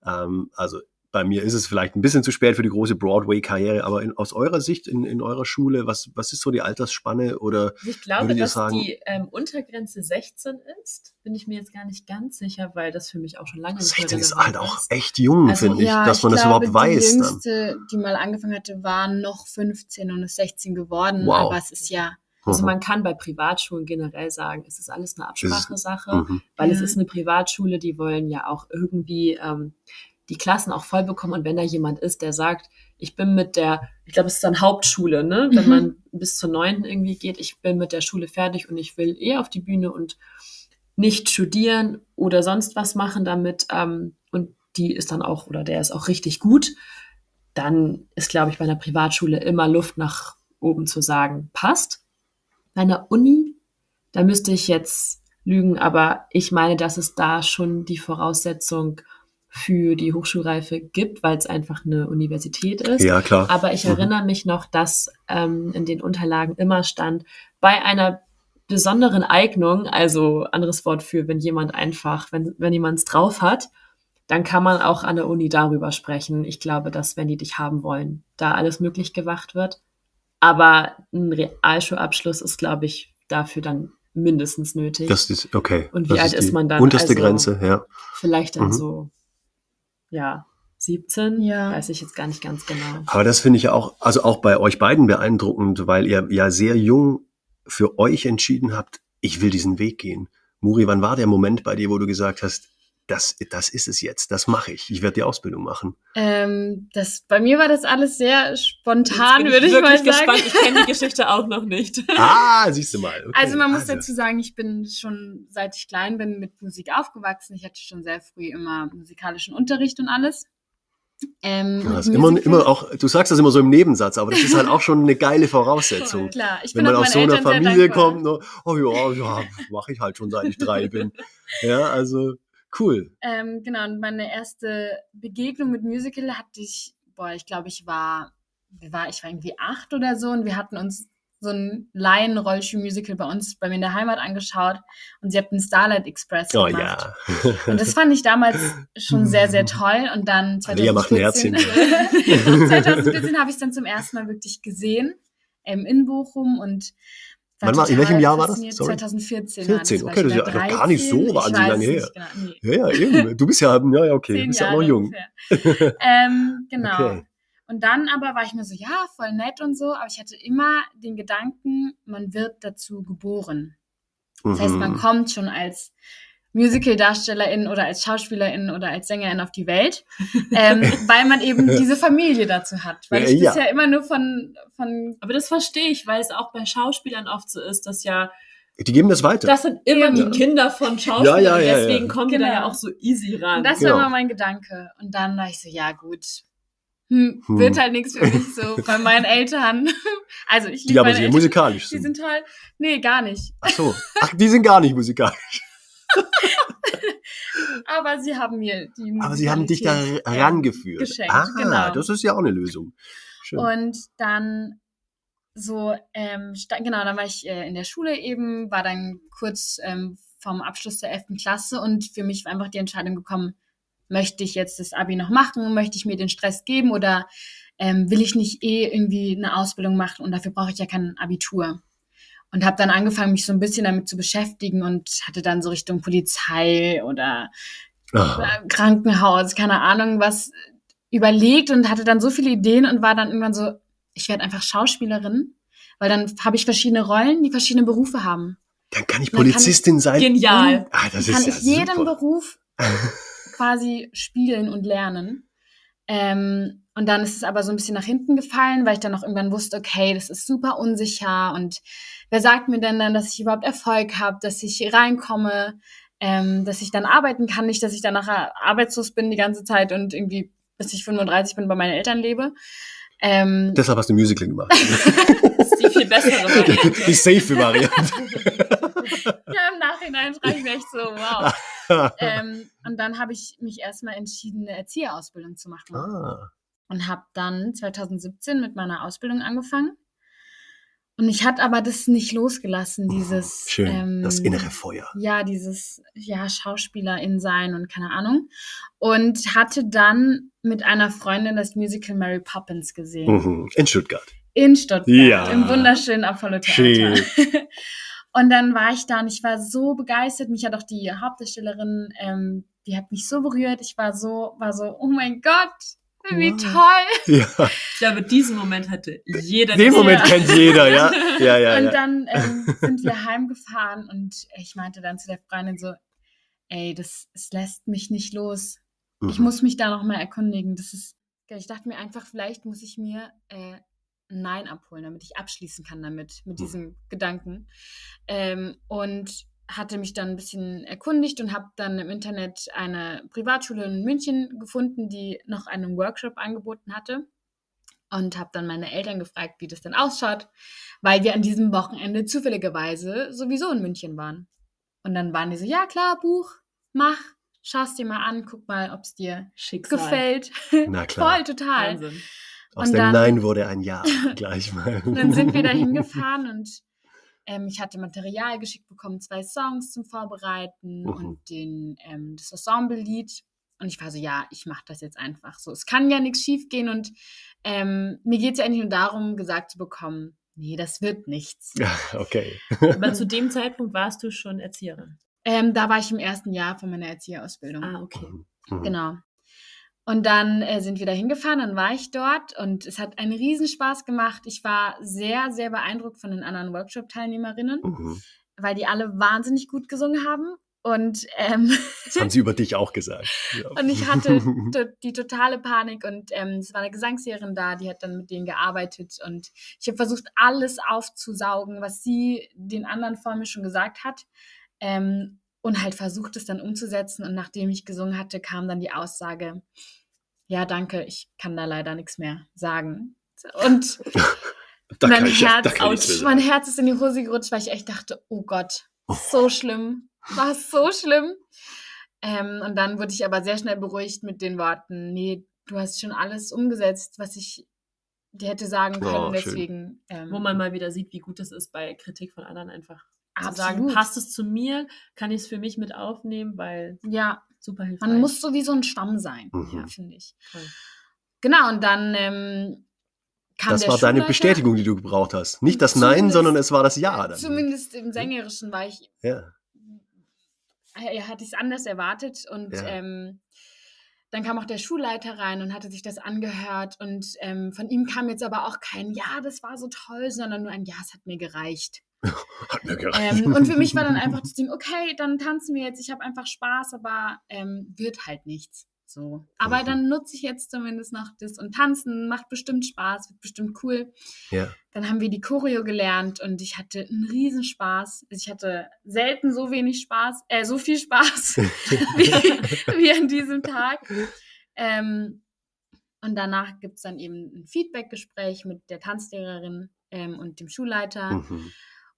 Ähm, also bei mir ist es vielleicht ein bisschen zu spät für die große Broadway-Karriere, aber in, aus eurer Sicht in, in eurer Schule, was, was ist so die Altersspanne oder Also ich glaube, dass sagen- die ähm, Untergrenze 16 ist. Bin ich mir jetzt gar nicht ganz sicher, weil das für mich auch schon lange nicht mehr 16 ist halt auch echt jung, Also, finde ich, Ja, dass man ich das glaube, überhaupt weiß Die dann. jüngste, die mal angefangen hatte, war noch 15 und ist 16 geworden. Wow. Aber es ist ja, Also Mhm. man kann bei Privatschulen generell sagen, es ist alles eine Absprachesache. Mhm. weil es ist eine Privatschule, die wollen ja auch irgendwie ähm, die Klassen auch voll bekommen. Und wenn da jemand ist, der sagt, ich bin mit der, ich glaube, es ist dann Hauptschule, ne? Wenn Mhm. man bis zur neunten irgendwie geht, ich bin mit der Schule fertig und ich will eh auf die Bühne und nicht studieren oder sonst was machen damit. Ähm, und die ist dann auch oder der ist auch richtig gut, dann ist, glaube ich, bei einer Privatschule immer Luft nach oben zu sagen, passt. Bei einer Uni, da müsste ich jetzt lügen, aber ich meine, dass es da schon die Voraussetzung für die Hochschulreife gibt, weil es einfach eine Universität ist. Ja, klar. Aber ich Mhm. erinnere mich noch, dass ähm, in den Unterlagen immer stand, bei einer besonderen Eignung, also anderes Wort für, wenn jemand einfach, wenn, wenn jemand es drauf hat, dann kann man auch an der Uni darüber sprechen. Ich glaube, dass, wenn die dich haben wollen, da alles möglich gemacht wird. Aber ein Realschulabschluss ist, glaube ich, dafür dann mindestens nötig. Das ist, okay. Und wie das alt ist die man dann? Unterste Also- Grenze, ja. Vielleicht dann Mhm. so, ja, 17? Ja. Weiß ich jetzt gar nicht ganz genau. Aber das finde ich ja auch, also auch bei euch beiden beeindruckend, weil ihr ja sehr jung für euch entschieden habt, ich will diesen Weg gehen. Muri, wann war der Moment bei dir, wo du gesagt hast, das, das ist es jetzt, das mache ich, ich werde die Ausbildung machen? Ähm, das, bei mir war das alles sehr spontan, würde ich mal wirklich sagen. gespannt. Ich kenne die Geschichte auch noch nicht. Ah, siehst du mal. Okay. Also man muss Also, dazu sagen, ich bin schon seit ich klein bin mit Musik aufgewachsen. Ich hatte schon sehr früh immer musikalischen Unterricht und alles. Ähm, Ja, immer, immer auch, du sagst das immer so im Nebensatz, aber das ist halt auch schon eine geile Voraussetzung. Klar, ich Wenn bin man auch aus so einer Eltern Familie kommt, ne, oh ja, ja, mache ich halt schon seit ich drei bin. Ja, also cool. Ähm, genau, und meine erste Begegnung mit Musical hatte ich, boah, ich glaube, ich war, wie war, ich war irgendwie acht oder so und wir hatten uns so ein Laien-Rollstuhl-Musical bei uns, bei mir in der Heimat angeschaut und sie hatten Starlight Express Oh gemacht. ja. Und das fand ich damals schon sehr, sehr toll. Und dann Lea macht ein 2014, Herzchen. 2014 habe ich es dann zum ersten Mal wirklich gesehen, ähm, in Bochum und Wann war- in welchem Jahr war das? Sorry. 2014. 14, war okay, das ist ja da noch gar nicht so 13, wahnsinnig lange her. Genau, nee. Ja, ja, eben. Du bist ja, ja, ja, okay, du bist ja auch noch jung. ähm, genau. Okay. Und dann aber war ich mir so, ja, voll nett und so, aber ich hatte immer den Gedanken, man wird dazu geboren. Das heißt, man Mhm. kommt schon als Musical-Darstellerin oder als Schauspielerin oder als Sängerin auf die Welt, ähm, weil man eben diese Familie dazu hat. Weil ich Ja. bisher immer nur von, von Aber das verstehe ich, weil es auch bei Schauspielern oft so ist, dass ja, Die geben das weiter. das sind immer Eben. die Kinder von Schauspielern. Ja, ja, ja, deswegen ja. kommen die da Genau. ja auch so easy ran. Und das Genau. war immer mein Gedanke. Und dann war ich so, ja gut, hm, Hm. wird halt nichts für mich so bei meinen Eltern. Also ich die liebe aber meine sehr Eltern. musikalisch Die sind. sind toll. Nee, gar nicht. Ach so. Ach, die sind gar nicht musikalisch. Aber sie haben mir die Aber sie haben dich da rangeführt. geschenkt, ah, genau. das ist ja auch eine Lösung. Schön. Und dann so, ähm, genau, dann war ich äh, in der Schule eben, war dann kurz ähm, vom Abschluss der 11. Klasse und für mich war einfach die Entscheidung gekommen, möchte ich jetzt das Abi noch machen, möchte ich mir den Stress geben oder ähm, will ich nicht eh irgendwie eine Ausbildung machen und dafür brauche ich ja kein Abitur. Und habe dann angefangen, mich so ein bisschen damit zu beschäftigen und hatte dann so Richtung Polizei oder Ah, äh, Krankenhaus, keine Ahnung, was überlegt und hatte dann so viele Ideen und war dann irgendwann so, ich werde einfach Schauspielerin, weil dann habe ich verschiedene Rollen, die verschiedene Berufe haben. dann kann ich dann kann Polizistin sein. Genial. Ah, das Dann ist kann ja ich jeden super. Beruf quasi spielen und lernen. Ähm, und dann ist es aber so ein bisschen nach hinten gefallen, weil ich dann auch irgendwann wusste, okay, das ist super unsicher und wer sagt mir denn dann, dass ich überhaupt Erfolg habe, dass ich reinkomme, ähm, dass ich dann arbeiten kann, nicht, dass ich dann nachher arbeitslos bin die ganze Zeit und irgendwie bis ich 35 bin bei meinen Eltern lebe. Ähm, Deshalb hast du Musical gemacht. Das ist die viel bessere Variante. die safe Variante. ja, im Nachhinein frage ich mich echt so, wow. ähm, und dann habe ich mich erstmal entschieden, eine Erzieherausbildung zu machen. ah, und habe dann 2017 mit meiner Ausbildung angefangen. Und ich hatte aber das nicht losgelassen, dieses Oh, schön. ähm, das innere Feuer. ja, dieses ja Schauspielerin sein und keine Ahnung und hatte dann mit einer Freundin das Musical Mary Poppins gesehen Mhm. In Stuttgart. in Stuttgart Ja. im wunderschönen Apollo Schön. Theater. und dann war ich da und ich war so begeistert. Mich hat auch die Hauptdarstellerin, ähm, die hat mich so berührt. Ich war so, war so, oh mein Gott, wie Wow. toll. Ja, Ich glaube, diesen Moment hatte jeder. den. Moment kennt jeder, ja. Ja, ja, und ja. dann ähm, sind wir heimgefahren und ich meinte dann zu der Freundin so, ey, das, es lässt mich nicht los. Ich Mhm. muss mich da noch mal erkundigen. Das ist, ich dachte mir einfach, vielleicht muss ich mir äh, ein Nein abholen, damit ich abschließen kann damit, mit Mhm. diesem Gedanken. Ähm, und hatte mich dann ein bisschen erkundigt und habe dann im Internet eine Privatschule in München gefunden, die noch einen Workshop angeboten hatte. Und habe dann meine Eltern gefragt, wie das denn ausschaut, weil wir an diesem Wochenende zufälligerweise sowieso in München waren. Und dann waren die so, ja klar, Buch, mach, schaust dir mal an, guck mal, ob es dir Schicksal. gefällt. Na klar. Voll, total. Wahnsinn. Aus Und dem dann- Nein wurde ein Ja gleich mal. Und dann sind wir da hingefahren und ähm, ich hatte Material geschickt bekommen, zwei Songs zum Vorbereiten Mhm. und den, ähm, das Ensemble-Lied. Und ich war so, ja, ich mache das jetzt einfach so. Es kann ja nichts schief gehen und ähm, mir geht es ja eigentlich nur darum, gesagt zu bekommen, nee, das wird nichts. Ja, okay. Aber zu dem Zeitpunkt warst du schon Erzieherin. Ähm, da war ich im ersten Jahr von meiner Erzieherausbildung. Ah, okay. Mhm. Genau. Und dann äh, sind wir da hingefahren, dann war ich dort und es hat einen Riesenspaß gemacht. Ich war sehr, sehr beeindruckt von den anderen Workshop-Teilnehmerinnen, Mhm. weil die alle wahnsinnig gut gesungen haben. Und, ähm, Das haben sie über dich auch gesagt. Ja. und ich hatte die totale Panik und ähm, es war eine Gesangslehrerin da, die hat dann mit denen gearbeitet und ich habe versucht, alles aufzusaugen, was sie den anderen vor mir schon gesagt hat. Ähm, und halt versucht es dann umzusetzen. Und nachdem ich gesungen hatte, kam dann die Aussage, ja, danke, ich kann da leider nichts mehr sagen. Und mein, ja- Herz, ich ouch, mein Herz ist in die Hose gerutscht, weil ich echt dachte, oh Gott, so schlimm, war so schlimm. Ähm, und dann wurde ich aber sehr schnell beruhigt mit den Worten, nee, du hast schon alles umgesetzt, was ich dir hätte sagen können. Oh, deswegen, ähm, Wo man mal wieder sieht, wie gut es ist, bei Kritik von anderen einfach zu absolut. sagen, passt es zu mir, kann ich es für mich mit aufnehmen, weil Ja, super hilfreich. man muss so wie so ein Stamm sein, Mhm. ja, finde ich. Voll. Genau, und dann ähm, kam Das der war deine. Bestätigung, die du gebraucht hast. Nicht das Nein, sondern es war das Ja. Dann. Zumindest im Sängerischen war ich Ja. er hatte es anders erwartet und Ja. ähm, dann kam auch der Schulleiter rein und hatte sich das angehört und ähm, von ihm kam jetzt aber auch kein Ja, das war so toll, sondern nur ein Ja, es hat mir gereicht. Hat mir gereicht. Ähm, und für mich war dann einfach das Ding, okay, dann tanzen wir jetzt, ich habe einfach Spaß, aber ähm, wird halt nichts. So. Aber Mhm. dann nutze ich jetzt zumindest noch das und tanzen macht bestimmt Spaß, wird bestimmt cool. Ja. Dann haben wir die Choreo gelernt und ich hatte einen Riesenspaß. Ich hatte selten so wenig Spaß, äh, so viel Spaß wie, wie an diesem Tag. Ähm, und danach gibt es dann eben ein Feedback-Gespräch mit der Tanzlehrerin ähm, und dem Schulleiter. Mhm.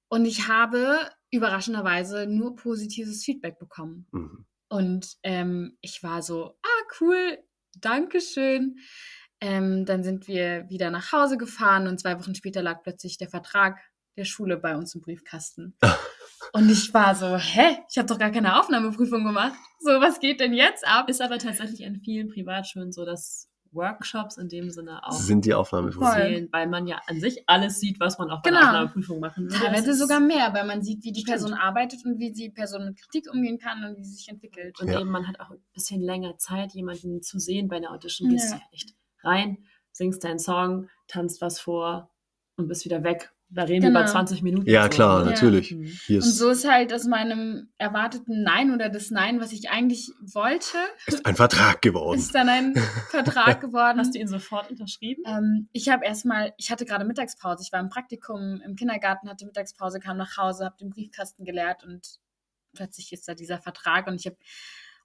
Und ich habe überraschenderweise nur positives Feedback bekommen. Mhm. Und ähm, ich war so, ah, cool, Dankeschön. Ähm, dann sind wir wieder nach Hause gefahren und zwei Wochen später lag plötzlich der Vertrag der Schule bei uns im Briefkasten. und ich war so, hä? Ich habe doch gar keine Aufnahmeprüfung gemacht. So, was geht denn jetzt ab? Ist aber tatsächlich an vielen Privatschulen so, dass Workshops in dem Sinne auch Sind die Aufnahmeprüfungen. Weil man ja an sich alles sieht, was man auch bei Genau. der Aufnahmeprüfung machen würde. Teilweise sogar mehr, weil man sieht, wie die Stimmt. Person arbeitet und wie die Person mit Kritik umgehen kann und wie sie sich entwickelt. Und Ja. eben man hat auch ein bisschen länger Zeit, jemanden zu sehen bei einer Audition. Gehst Ja. du ja nicht rein, singst deinen Song, tanzt was vor und bist wieder weg. Da reden wir Genau. über 20 Minuten. Ja, so, klar, ne? natürlich. Mhm. Hier Und so ist halt aus meinem erwarteten Nein oder das Nein, was ich eigentlich wollte, ist ein Vertrag geworden. ist dann ein Vertrag geworden. Hast du ihn sofort unterschrieben? Ähm, ich habe erstmal, ich hatte gerade Mittagspause, ich war im Praktikum im Kindergarten, hatte Mittagspause, kam nach Hause, habe den Briefkasten geleert und plötzlich ist da dieser Vertrag und ich habe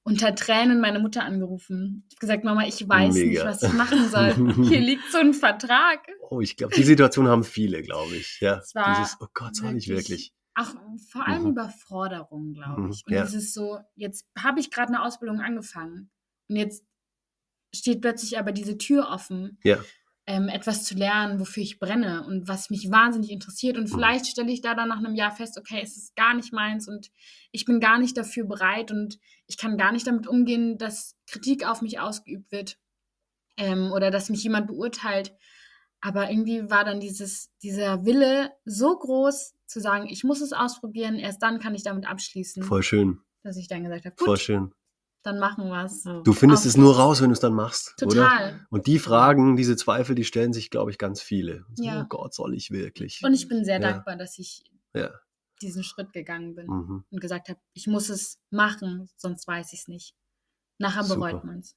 unter Tränen meine Mutter angerufen. Ich habe gesagt, Mama, ich weiß nicht, Mega. was ich machen soll. Hier liegt so ein Vertrag. Oh, ich glaube, die Situation haben viele, glaube ich. Ja, Es war dieses, oh Gott, soll ich wirklich? Auch vor allem Mhm. Überforderung, glaube Mhm, ich. Und ja. dieses so, jetzt habe ich gerade eine Ausbildung angefangen und jetzt steht plötzlich aber diese Tür offen, Ja. Ähm, etwas zu lernen, wofür ich brenne und was mich wahnsinnig interessiert. Und vielleicht stelle ich da dann nach einem Jahr fest, okay, es ist gar nicht meins und ich bin gar nicht dafür bereit und ich kann gar nicht damit umgehen, dass Kritik auf mich ausgeübt wird ähm, oder dass mich jemand beurteilt. Aber irgendwie war dann dieses, dieser Wille so groß zu sagen, ich muss es ausprobieren, erst dann kann ich damit abschließen, Voll schön, dass ich dann gesagt habe, voll gut, schön. Dann machen wir es. Du findest Auf es nur raus, wenn du es dann machst, oder? Total. Und die Fragen, diese Zweifel, die stellen sich, glaube ich, ganz viele. So, Ja. Oh Gott, soll ich wirklich? Und ich bin sehr Ja. dankbar, dass ich Ja. diesen Schritt gegangen bin Mhm. und gesagt habe, ich muss es machen, sonst weiß ich es nicht. Nachher Super. bereut man es.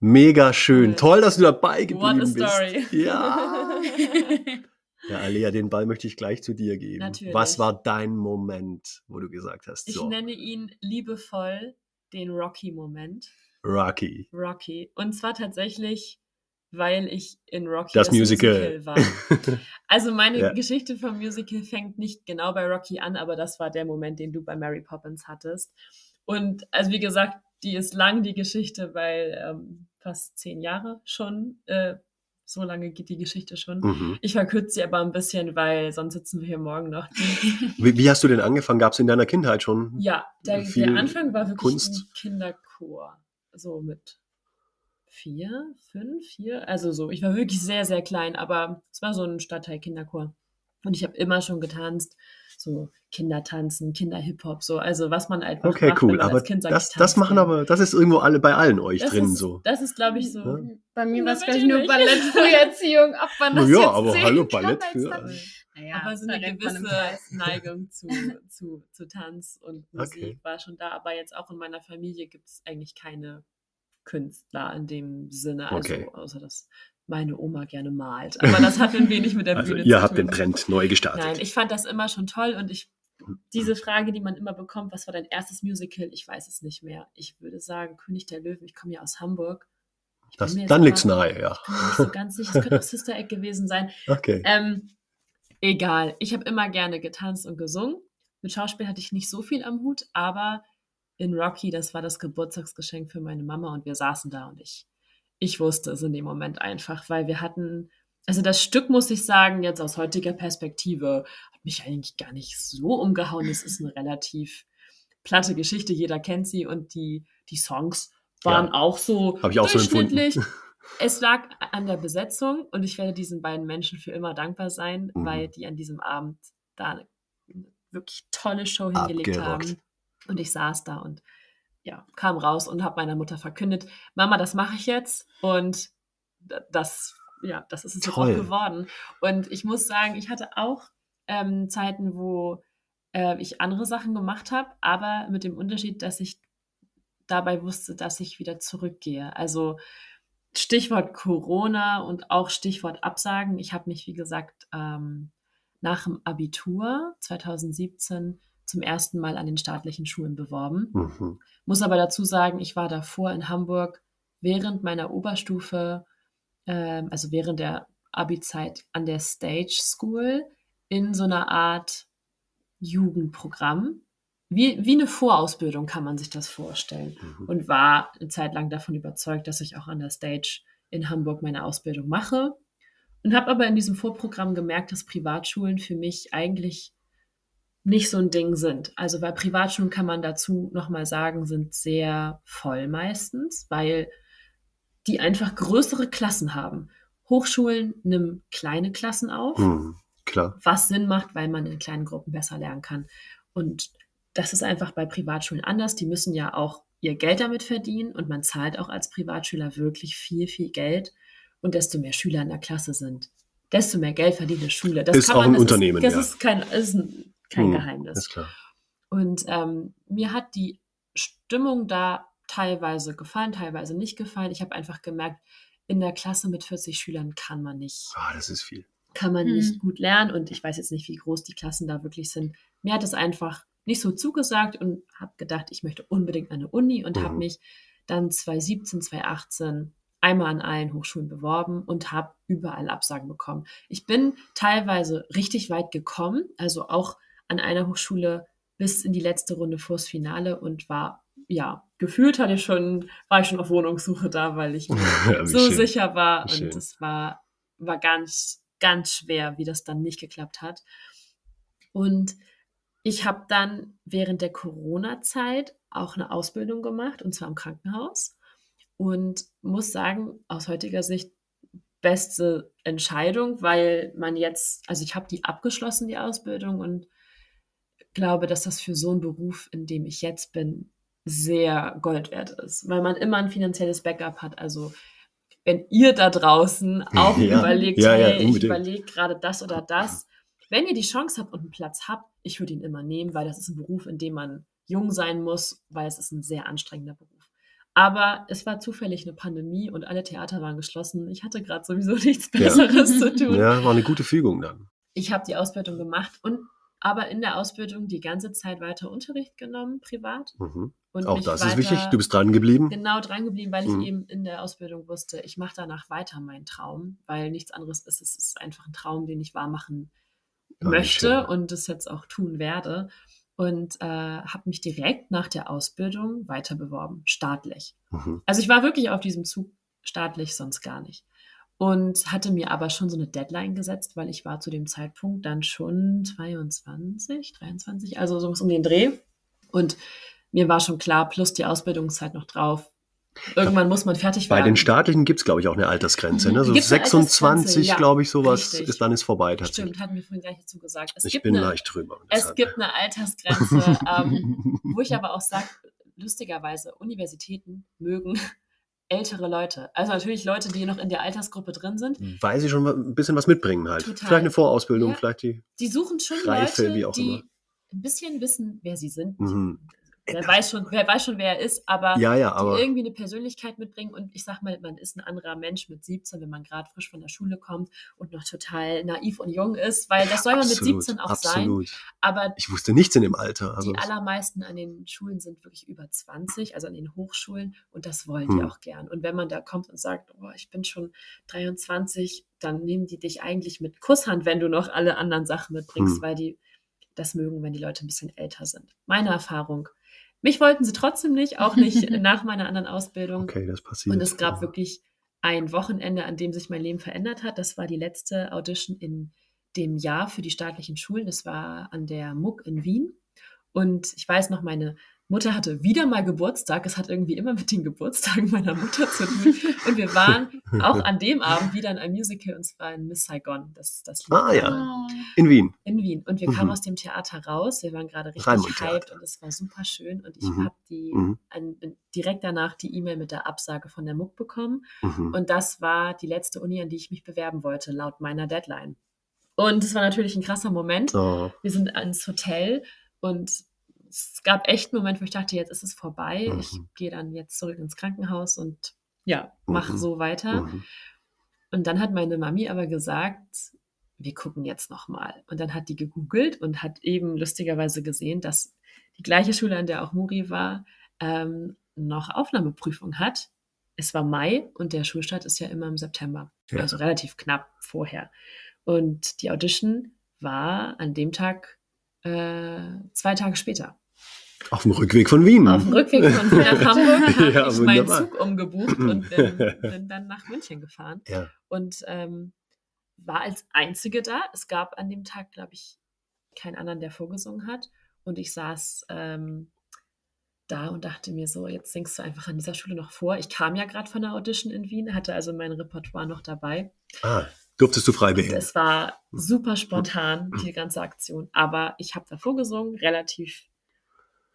Mega schön. Cool. Toll, dass du dabei What a geblieben bist. story. Ja. Ja, Alea, den Ball möchte ich gleich zu dir geben. Natürlich. Was war dein Moment, wo du gesagt hast, Ich so, nenne ihn liebevoll den Rocky-Moment. Rocky. Rocky. Und zwar tatsächlich, weil ich in Rocky Das Musical. war. Also meine Ja. Geschichte vom Musical fängt nicht genau bei Rocky an, aber das war der Moment, den du bei Mary Poppins hattest. Und also wie gesagt, die ist lang, die Geschichte, weil ähm, fast zehn Jahre schon. Äh, so lange geht die Geschichte schon. Mhm. Ich verkürze sie aber ein bisschen, weil sonst sitzen wir hier morgen noch. Wie, wie hast du denn angefangen? Gab es in deiner Kindheit schon? Ja, der, der Anfang war wirklich Kunst. ein Kinderchor. So mit vier, fünf, vier. Also so, ich war wirklich sehr, sehr klein, aber es war so ein Stadtteil-Kinderchor. Und ich habe immer schon getanzt. So Kindertanzen, Kinder-Hip-Hop, so. Also was man einfach Okay, macht, wenn cool. man Aber als Kind sagt, das, ich das machen aber, das ist irgendwo alle bei allen euch das drin ist, so. Das ist, glaube ich, so. Ja. Bei mir war es gleich nur nicht. Ballett, Früherziehung, ob man das Ja, aber hallo, Ballett für- dann- Naja, aber so eine gewisse. Neigung zu, zu, zu Tanz und Musik Okay. war schon da. Aber jetzt auch in meiner Familie gibt es eigentlich keine Künstler in dem Sinne. Also Okay. außer dass meine Oma gerne malt. Aber das hat ein wenig mit der Also Bühne ihr zu habt den tun. Trend neu gestartet. Nein, ich fand das immer schon toll und ich diese Frage, die man immer bekommt, was war dein erstes Musical? Ich weiß es nicht mehr. Ich würde sagen König der Löwen. Ich komme ja aus Hamburg. Das, dann liegt's nahe, ja. Ich bin nicht so ganz sicher. Es könnte auch Sister Egg gewesen sein. Okay. Ähm, egal. Ich habe immer gerne getanzt und gesungen. Mit Schauspiel hatte ich nicht so viel am Hut, aber in Rocky, das war das Geburtstagsgeschenk für meine Mama und wir saßen da und ich, ich wusste es in dem Moment einfach, weil wir hatten, also das Stück muss ich sagen, jetzt aus heutiger Perspektive, hat mich eigentlich gar nicht so umgehauen. Es ist eine relativ platte Geschichte, jeder kennt sie und die, die Songs waren Ja. auch so Hab ich auch so durchschnittlich. Es lag an der Besetzung und ich werde diesen beiden Menschen für immer dankbar sein, Mhm. weil die an diesem Abend da eine wirklich tolle Show hingelegt Abgerockt. haben. Und ich saß da und ja, kam raus und habe meiner Mutter verkündet, Mama, das mache ich jetzt und das, ja, das ist es jetzt auch geworden. Und ich muss sagen, ich hatte auch ähm, Zeiten, wo äh, ich andere Sachen gemacht habe, aber mit dem Unterschied, dass ich dabei wusste, dass ich wieder zurückgehe. Also Stichwort Corona und auch Stichwort Absagen. Ich habe mich, wie gesagt, ähm, nach dem Abitur 2017 zum ersten Mal an den staatlichen Schulen beworben. Mhm. Muss aber dazu sagen, ich war davor in Hamburg während meiner Oberstufe, ähm, also während der Abi-Zeit an der Stage School in so einer Art Jugendprogramm. Wie, wie eine Vorausbildung kann man sich das vorstellen. Mhm. Und war eine Zeit lang davon überzeugt, dass ich auch an der Stage in Hamburg meine Ausbildung mache. Und habe aber in diesem Vorprogramm gemerkt, dass Privatschulen für mich eigentlich nicht so ein Ding sind. Also weil Privatschulen kann man dazu nochmal sagen, sind sehr voll meistens, weil die einfach größere Klassen haben. Hochschulen nehmen kleine Klassen auf, Mhm. Klar. was Sinn macht, weil man in kleinen Gruppen besser lernen kann. Und das ist einfach bei Privatschulen anders. Die müssen ja auch ihr Geld damit verdienen und man zahlt auch als Privatschüler wirklich viel, viel Geld. Und desto mehr Schüler in der Klasse sind, desto mehr Geld verdient eine Schule. Das Ist auch ein das Unternehmen, Ist, das ja. ist kein, ist ein, kein Mhm. Geheimnis. Ist klar. Und ähm, mir hat die Stimmung da teilweise gefallen, teilweise nicht gefallen. Ich habe einfach gemerkt, in der Klasse mit 40 Schülern kann man nicht, Ah, das ist viel. kann man Hm. nicht gut lernen. Und ich weiß jetzt nicht, wie groß die Klassen da wirklich sind. Mir hat es einfach nicht so zugesagt und habe gedacht, ich möchte unbedingt an eine Uni und habe Mhm. mich dann 2017, 2018 einmal an allen Hochschulen beworben und habe überall Absagen bekommen. Ich bin teilweise richtig weit gekommen, also auch an einer Hochschule bis in die letzte Runde vors Finale und war, ja, gefühlt hatte ich schon, war ich schon auf Wohnungssuche da, weil ich Ja, wie so schön. sicher war Schön. und es war, war ganz, ganz schwer, wie das dann nicht geklappt hat. Und ich habe dann während der Corona-Zeit auch eine Ausbildung gemacht, und zwar im Krankenhaus. Und muss sagen, aus heutiger Sicht beste Entscheidung, weil man jetzt, also ich habe die abgeschlossen, die Ausbildung, und glaube, dass das für so einen Beruf, in dem ich jetzt bin, sehr Gold wert ist, weil man immer ein finanzielles Backup hat. Also wenn ihr da draußen auch Ja. überlegt, Ja, ja, hey, ich überlege gerade das oder das, wenn ihr die Chance habt und einen Platz habt, ich würde ihn immer nehmen, weil das ist ein Beruf, in dem man jung sein muss, weil es ist ein sehr anstrengender Beruf. Aber es war zufällig eine Pandemie und alle Theater waren geschlossen. Ich hatte gerade sowieso nichts. Besseres zu tun. Ja, war eine gute Fügung dann. ich habe die Ausbildung gemacht und aber in der Ausbildung die ganze Zeit weiter Unterricht genommen, privat. Mhm. Und Auch das ist wichtig. Du bist dran geblieben. genau dran geblieben, weil ich Mhm. eben in der Ausbildung wusste, ich mache danach weiter meinen Traum, weil nichts anderes ist. Es ist einfach ein Traum, den ich wahr machen Ah, wie möchte und das jetzt auch tun werde. Und äh, habe mich direkt nach der Ausbildung weiter beworben, staatlich. Mhm. Also ich war wirklich auf diesem Zug staatlich, sonst gar nicht. Und hatte mir aber schon so eine Deadline gesetzt, weil ich war zu dem Zeitpunkt dann schon 22, 23, also so um den Dreh. Und mir war schon klar, plus die Ausbildungszeit noch drauf. Irgendwann muss man fertig Bei werden. den staatlichen gibt es, glaube ich, auch eine Altersgrenze. Mhm. Ne? So Gibt's eine 26, Altersgrenze? Ja, glaube ich, sowas richtig. ist dann ist vorbei tatsächlich. Stimmt, hatten wir vorhin gleich dazu gesagt. Es ich bin eine, leicht drüber. Es deshalb. gibt eine Altersgrenze, ähm, wo ich aber auch sage, lustigerweise, Universitäten mögen ältere Leute. Also natürlich Leute, die noch in der Altersgruppe drin sind. Weil sie schon ein bisschen was mitbringen halt. Total. Vielleicht eine Vorausbildung, Ja. vielleicht die. Die suchen schon Reife, Leute, wie auch die immer. ein bisschen wissen, wer sie sind. Mhm. Wer weiß schon, wer weiß schon, wer er ist, aber Ja, ja, die aber irgendwie eine Persönlichkeit mitbringen. Und ich sag mal, man ist ein anderer Mensch mit 17, wenn man gerade frisch von der Schule kommt und noch total naiv und jung ist, weil das soll man mit absolut, 17 auch sein. absolut. Aber Ich wusste nichts in dem Alter. Also die allermeisten an den Schulen sind wirklich über 20, also an den Hochschulen, und das wollen Hm. die auch gern. Und wenn man da kommt und sagt, oh, ich bin schon 23, dann nehmen die dich eigentlich mit Kusshand, wenn du noch alle anderen Sachen mitbringst, Hm. weil die das mögen, wenn die Leute ein bisschen älter sind. Meine Erfahrung. Mich wollten sie trotzdem nicht, auch nicht nach meiner anderen Ausbildung. okay, das passiert. Und es gab wirklich ein Wochenende, an dem sich mein Leben verändert hat. Das war die letzte Audition in dem Jahr für die staatlichen Schulen. Das war an der MUG in Wien. Und ich weiß noch, meine Mutter hatte wieder mal Geburtstag. Es hat irgendwie immer mit den Geburtstagen meiner Mutter zu tun. Und wir waren auch an dem Abend wieder in einem Musical, und zwar in Miss Saigon. Das, das Lied Ah, ja. in Wien. in Wien. Und wir kamen Mhm. aus dem Theater raus. Wir waren gerade richtig Raimund-Theater. hyped und es war super schön. Und ich Mhm. habe die Mhm. an, direkt danach die E-Mail mit der Absage von der MUG bekommen. Mhm. Und das war die letzte Uni, an die ich mich bewerben wollte, laut meiner Deadline. Und es war natürlich ein krasser Moment. Oh, Wir sind ins Hotel und es gab echt einen Moment, wo ich dachte, jetzt ist es vorbei. Mhm. Ich gehe dann jetzt zurück ins Krankenhaus und ja, mach Mhm. so weiter. mhm. Und dann hat meine Mami aber gesagt, wir gucken jetzt nochmal. Und dann hat die gegoogelt und hat eben lustigerweise gesehen, dass die gleiche Schule, an der auch Muri war, ähm, noch Aufnahmeprüfung hat. Es war Mai und der Schulstart ist ja immer im September. Ja. Also relativ knapp vorher. Und die Audition war an dem Tag äh, zwei Tage später. Auf dem Rückweg von Wien. Auf dem Rückweg von Wien nach Hamburg habe Ja, ich meinen. Zug umgebucht und bin, bin dann nach München gefahren ja. und ähm, war als Einzige da. Es gab an dem Tag, glaube ich, keinen anderen, der vorgesungen hat. Und ich saß ähm, da und dachte mir so, jetzt singst du einfach an dieser Schule noch vor. Ich kam ja gerade von der Audition in Wien, hatte also mein Repertoire noch dabei. Ah, durftest du frei wählen. es war super spontan, die ganze Aktion. Aber ich habe da vorgesungen, relativ,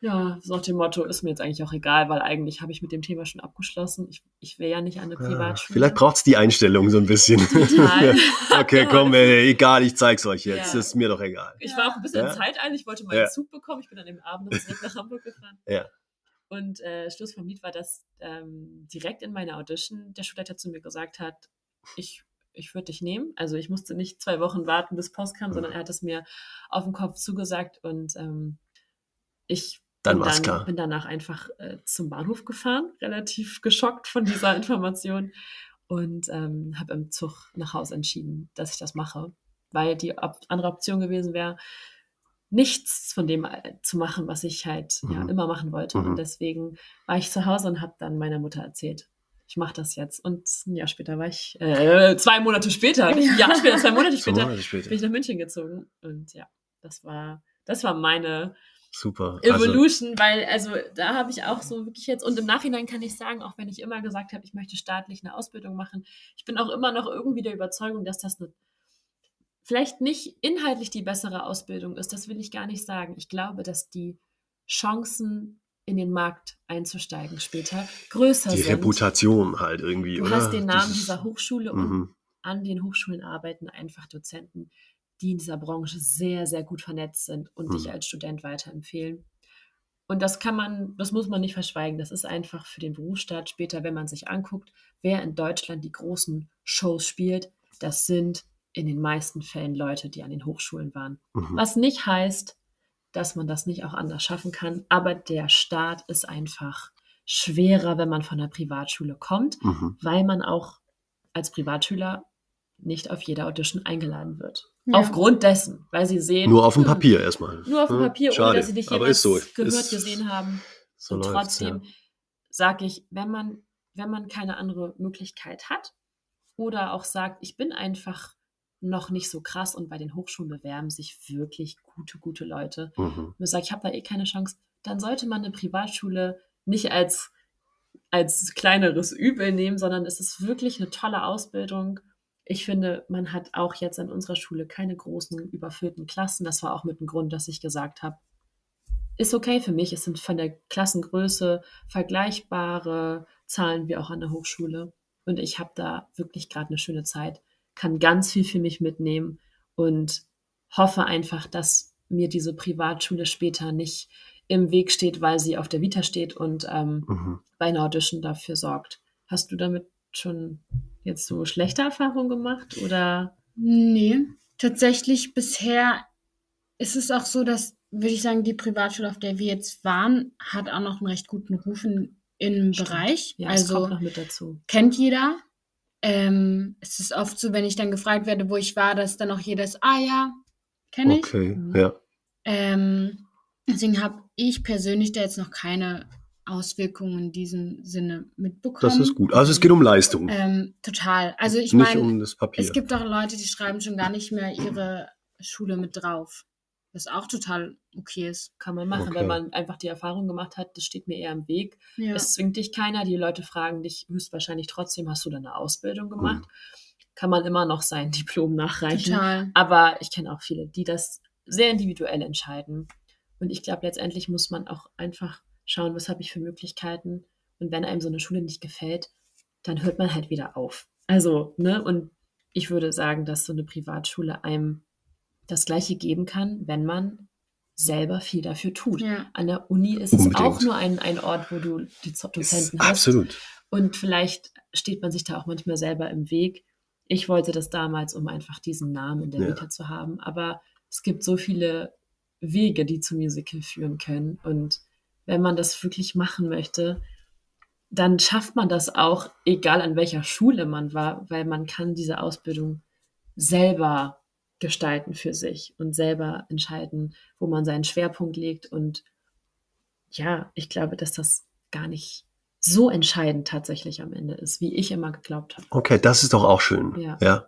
ja, so nach dem Motto, ist mir jetzt eigentlich auch egal, weil eigentlich habe ich mit dem Thema schon abgeschlossen. Ich, ich will ja nicht an eine Ah, Privatschule. vielleicht braucht es die Einstellung so ein bisschen. Total. okay, komm, ey, egal, ich zeig's euch jetzt. Ja. Ist mir doch egal. Ich war auch ein bisschen Ja. zeiteilig, ich wollte meinen Ja. Zug bekommen. Ich bin an dem Abend noch zurück nach Hamburg gefahren. Ja. Und äh, Schluss vom Lied war, dass ähm, direkt in meiner Audition der Schulleiter zu mir gesagt hat, ich, ich würde dich nehmen. Also ich musste nicht zwei Wochen warten, bis Post kam, sondern er hat es mir auf den Kopf zugesagt und ähm, ich Dann bin, war's dann, klar. bin danach einfach äh, zum Bahnhof gefahren, relativ geschockt von dieser Information und ähm, habe im Zug nach Hause entschieden, dass ich das mache, weil die Op andere Option gewesen wäre, nichts von dem äh, zu machen, was ich halt ja, Mhm. immer machen wollte. Mhm. Und deswegen war ich zu Hause und habe dann meiner Mutter erzählt, ich mache das jetzt. Und ein Jahr später war ich, äh, zwei Monate später, ein Jahr später, zwei Monate später, Monate später. bin ich nach München gezogen. Und ja, das war, das war meine Super. Also, Evolution, weil also da habe ich auch so wirklich jetzt und im Nachhinein kann ich sagen, auch wenn ich immer gesagt habe, ich möchte staatlich eine Ausbildung machen, ich bin auch immer noch irgendwie der Überzeugung, dass das eine vielleicht nicht inhaltlich die bessere Ausbildung ist, das will ich gar nicht sagen. Ich glaube, dass die Chancen in den Markt einzusteigen später größer die sind. Reputation halt irgendwie, Du oder? hast den Namen Dieses- dieser Hochschule und Mhm. an den Hochschulen arbeiten einfach Dozenten, die in dieser Branche sehr, sehr gut vernetzt sind und Mhm. dich als Student weiterempfehlen. Und das kann man, das muss man nicht verschweigen. Das ist einfach für den Berufsstaat später, wenn man sich anguckt, wer in Deutschland die großen Shows spielt. Das sind in den meisten Fällen Leute, die an den Hochschulen waren. Mhm. Was nicht heißt, dass man das nicht auch anders schaffen kann, aber der Start ist einfach schwerer, wenn man von der Privatschule kommt, Mhm. weil man auch als Privatschüler nicht auf jeder Audition eingeladen wird. Ja. Aufgrund dessen, weil sie sehen. Nur auf dem Papier erstmal. Nur auf dem Hm, Papier, Schade. ohne dass sie dich Aber jemals ist so. gehört, Ist- gesehen haben. So und läuft's, trotzdem sage ich, wenn man, wenn man keine andere Möglichkeit hat oder auch sagt, ich bin einfach noch nicht so krass und bei den Hochschulen bewerben sich wirklich gute, gute Leute. Ja. Mhm. Und sagt, ich habe da eh keine Chance, dann sollte man eine Privatschule nicht als, als kleineres Übel nehmen, sondern es ist wirklich eine tolle Ausbildung. Ich finde, man hat auch jetzt an unserer Schule keine großen überfüllten Klassen. Das war auch mit dem Grund, dass ich gesagt habe, ist okay für mich. Es sind von der Klassengröße vergleichbare Zahlen wie auch an der Hochschule. Und ich habe da wirklich gerade eine schöne Zeit, kann ganz viel für mich mitnehmen und hoffe einfach, dass mir diese Privatschule später nicht im Weg steht, weil sie auf der Vita steht und ähm, Mhm. bei einer Audition dafür sorgt. Hast du damit schon jetzt so schlechte Erfahrungen gemacht oder? Nee, tatsächlich bisher ist es auch so, dass, würde ich sagen, die Privatschule, auf der wir jetzt waren, hat auch noch einen recht guten Ruf in, im Stimmt. Bereich. Ja, also kommt noch mit dazu. kennt jeder. Ähm, es ist oft so, wenn ich dann gefragt werde, wo ich war, dass dann auch jeder ist, ah ja, kenne ich. Okay, Mhm. ja. Ähm, deswegen habe ich persönlich da jetzt noch keine Auswirkungen in diesem Sinne mitbekommen. Das ist gut. Also es geht um Leistung, Ähm, total. Also ich nicht meine, um das Papier. es gibt auch Leute, die schreiben schon gar nicht mehr ihre Schule mit drauf. Was auch total okay ist. Kann man machen, Okay. wenn man einfach die Erfahrung gemacht hat, das steht mir eher im Weg. Ja. Es zwingt dich keiner. Die Leute fragen dich höchstwahrscheinlich trotzdem, hast du da eine Ausbildung gemacht? Mhm. Kann man immer noch sein Diplom nachreichen. total. Aber ich kenne auch viele, die das sehr individuell entscheiden. Und ich glaube, letztendlich muss man auch einfach schauen, was habe ich für Möglichkeiten. Und wenn einem so eine Schule nicht gefällt, dann hört man halt wieder auf. Also, ne, und ich würde sagen, dass so eine Privatschule einem das Gleiche geben kann, wenn man selber viel dafür tut. Ja. An der Uni ist es Unbedingt. auch nur ein, ein Ort, wo du die Dozenten hast. absolut. Und vielleicht steht man sich da auch manchmal selber im Weg. Ich wollte das damals, um einfach diesen Namen in der Ja. Vita zu haben. Aber es gibt so viele Wege, die zum Musical führen können. Und wenn man das wirklich machen möchte, dann schafft man das auch, egal an welcher Schule man war, weil man kann diese Ausbildung selber gestalten für sich und selber entscheiden, wo man seinen Schwerpunkt legt. Und ja, ich glaube, dass das gar nicht so entscheidend tatsächlich am Ende ist, wie ich immer geglaubt habe. Okay, das ist doch auch schön. Ja. ja.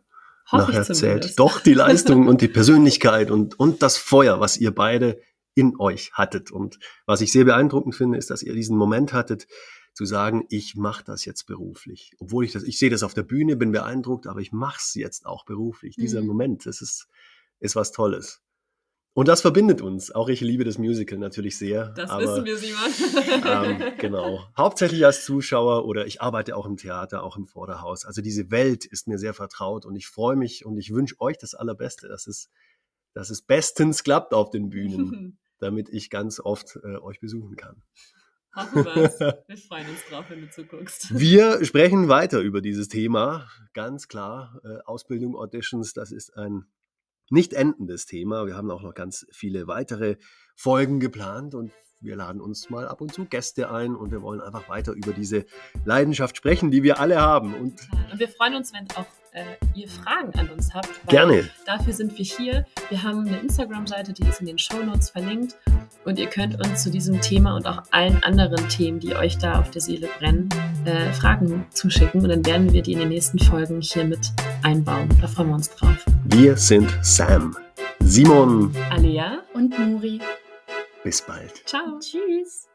Nachher zählt doch die Leistung und die Persönlichkeit und, und das Feuer, was ihr beide in euch hattet. Und was ich sehr beeindruckend finde, ist, dass ihr diesen Moment hattet, zu sagen, ich mache das jetzt beruflich. Obwohl ich das, ich sehe das auf der Bühne, bin beeindruckt, aber ich mache es jetzt auch beruflich. Dieser Mhm. Moment, das ist, ist was Tolles. Und das verbindet uns. Auch ich liebe das Musical natürlich sehr. Das aber, wissen wir, Simon. ähm, genau. Hauptsächlich als Zuschauer oder ich arbeite auch im Theater, auch im Vorderhaus. Also diese Welt ist mir sehr vertraut und ich freue mich und ich wünsche euch das Allerbeste, dass es, dass es bestens klappt auf den Bühnen, damit ich ganz oft äh, euch besuchen kann. Hoffen wir's. Wir freuen uns drauf, wenn du zuguckst. Wir sprechen weiter über dieses Thema. Ganz klar, äh, Ausbildung, Auditions, das ist ein nicht endendes Thema. Wir haben auch noch ganz viele weitere Folgen geplant und wir laden uns mal ab und zu Gäste ein und wir wollen einfach weiter über diese Leidenschaft sprechen, die wir alle haben. Und Und wir freuen uns, wenn auch äh, ihr Fragen an uns habt. weil gerne. Dafür sind wir hier. Wir haben eine Instagram-Seite, die ist in den Shownotes verlinkt. Und ihr könnt uns zu diesem Thema und auch allen anderen Themen, die euch da auf der Seele brennen, äh, Fragen zuschicken. Und dann werden wir die in den nächsten Folgen hier mit einbauen. Da freuen wir uns drauf. Wir sind Sam, Simon. Alea, Und Nuri. Bis bald. ciao. Tschüss.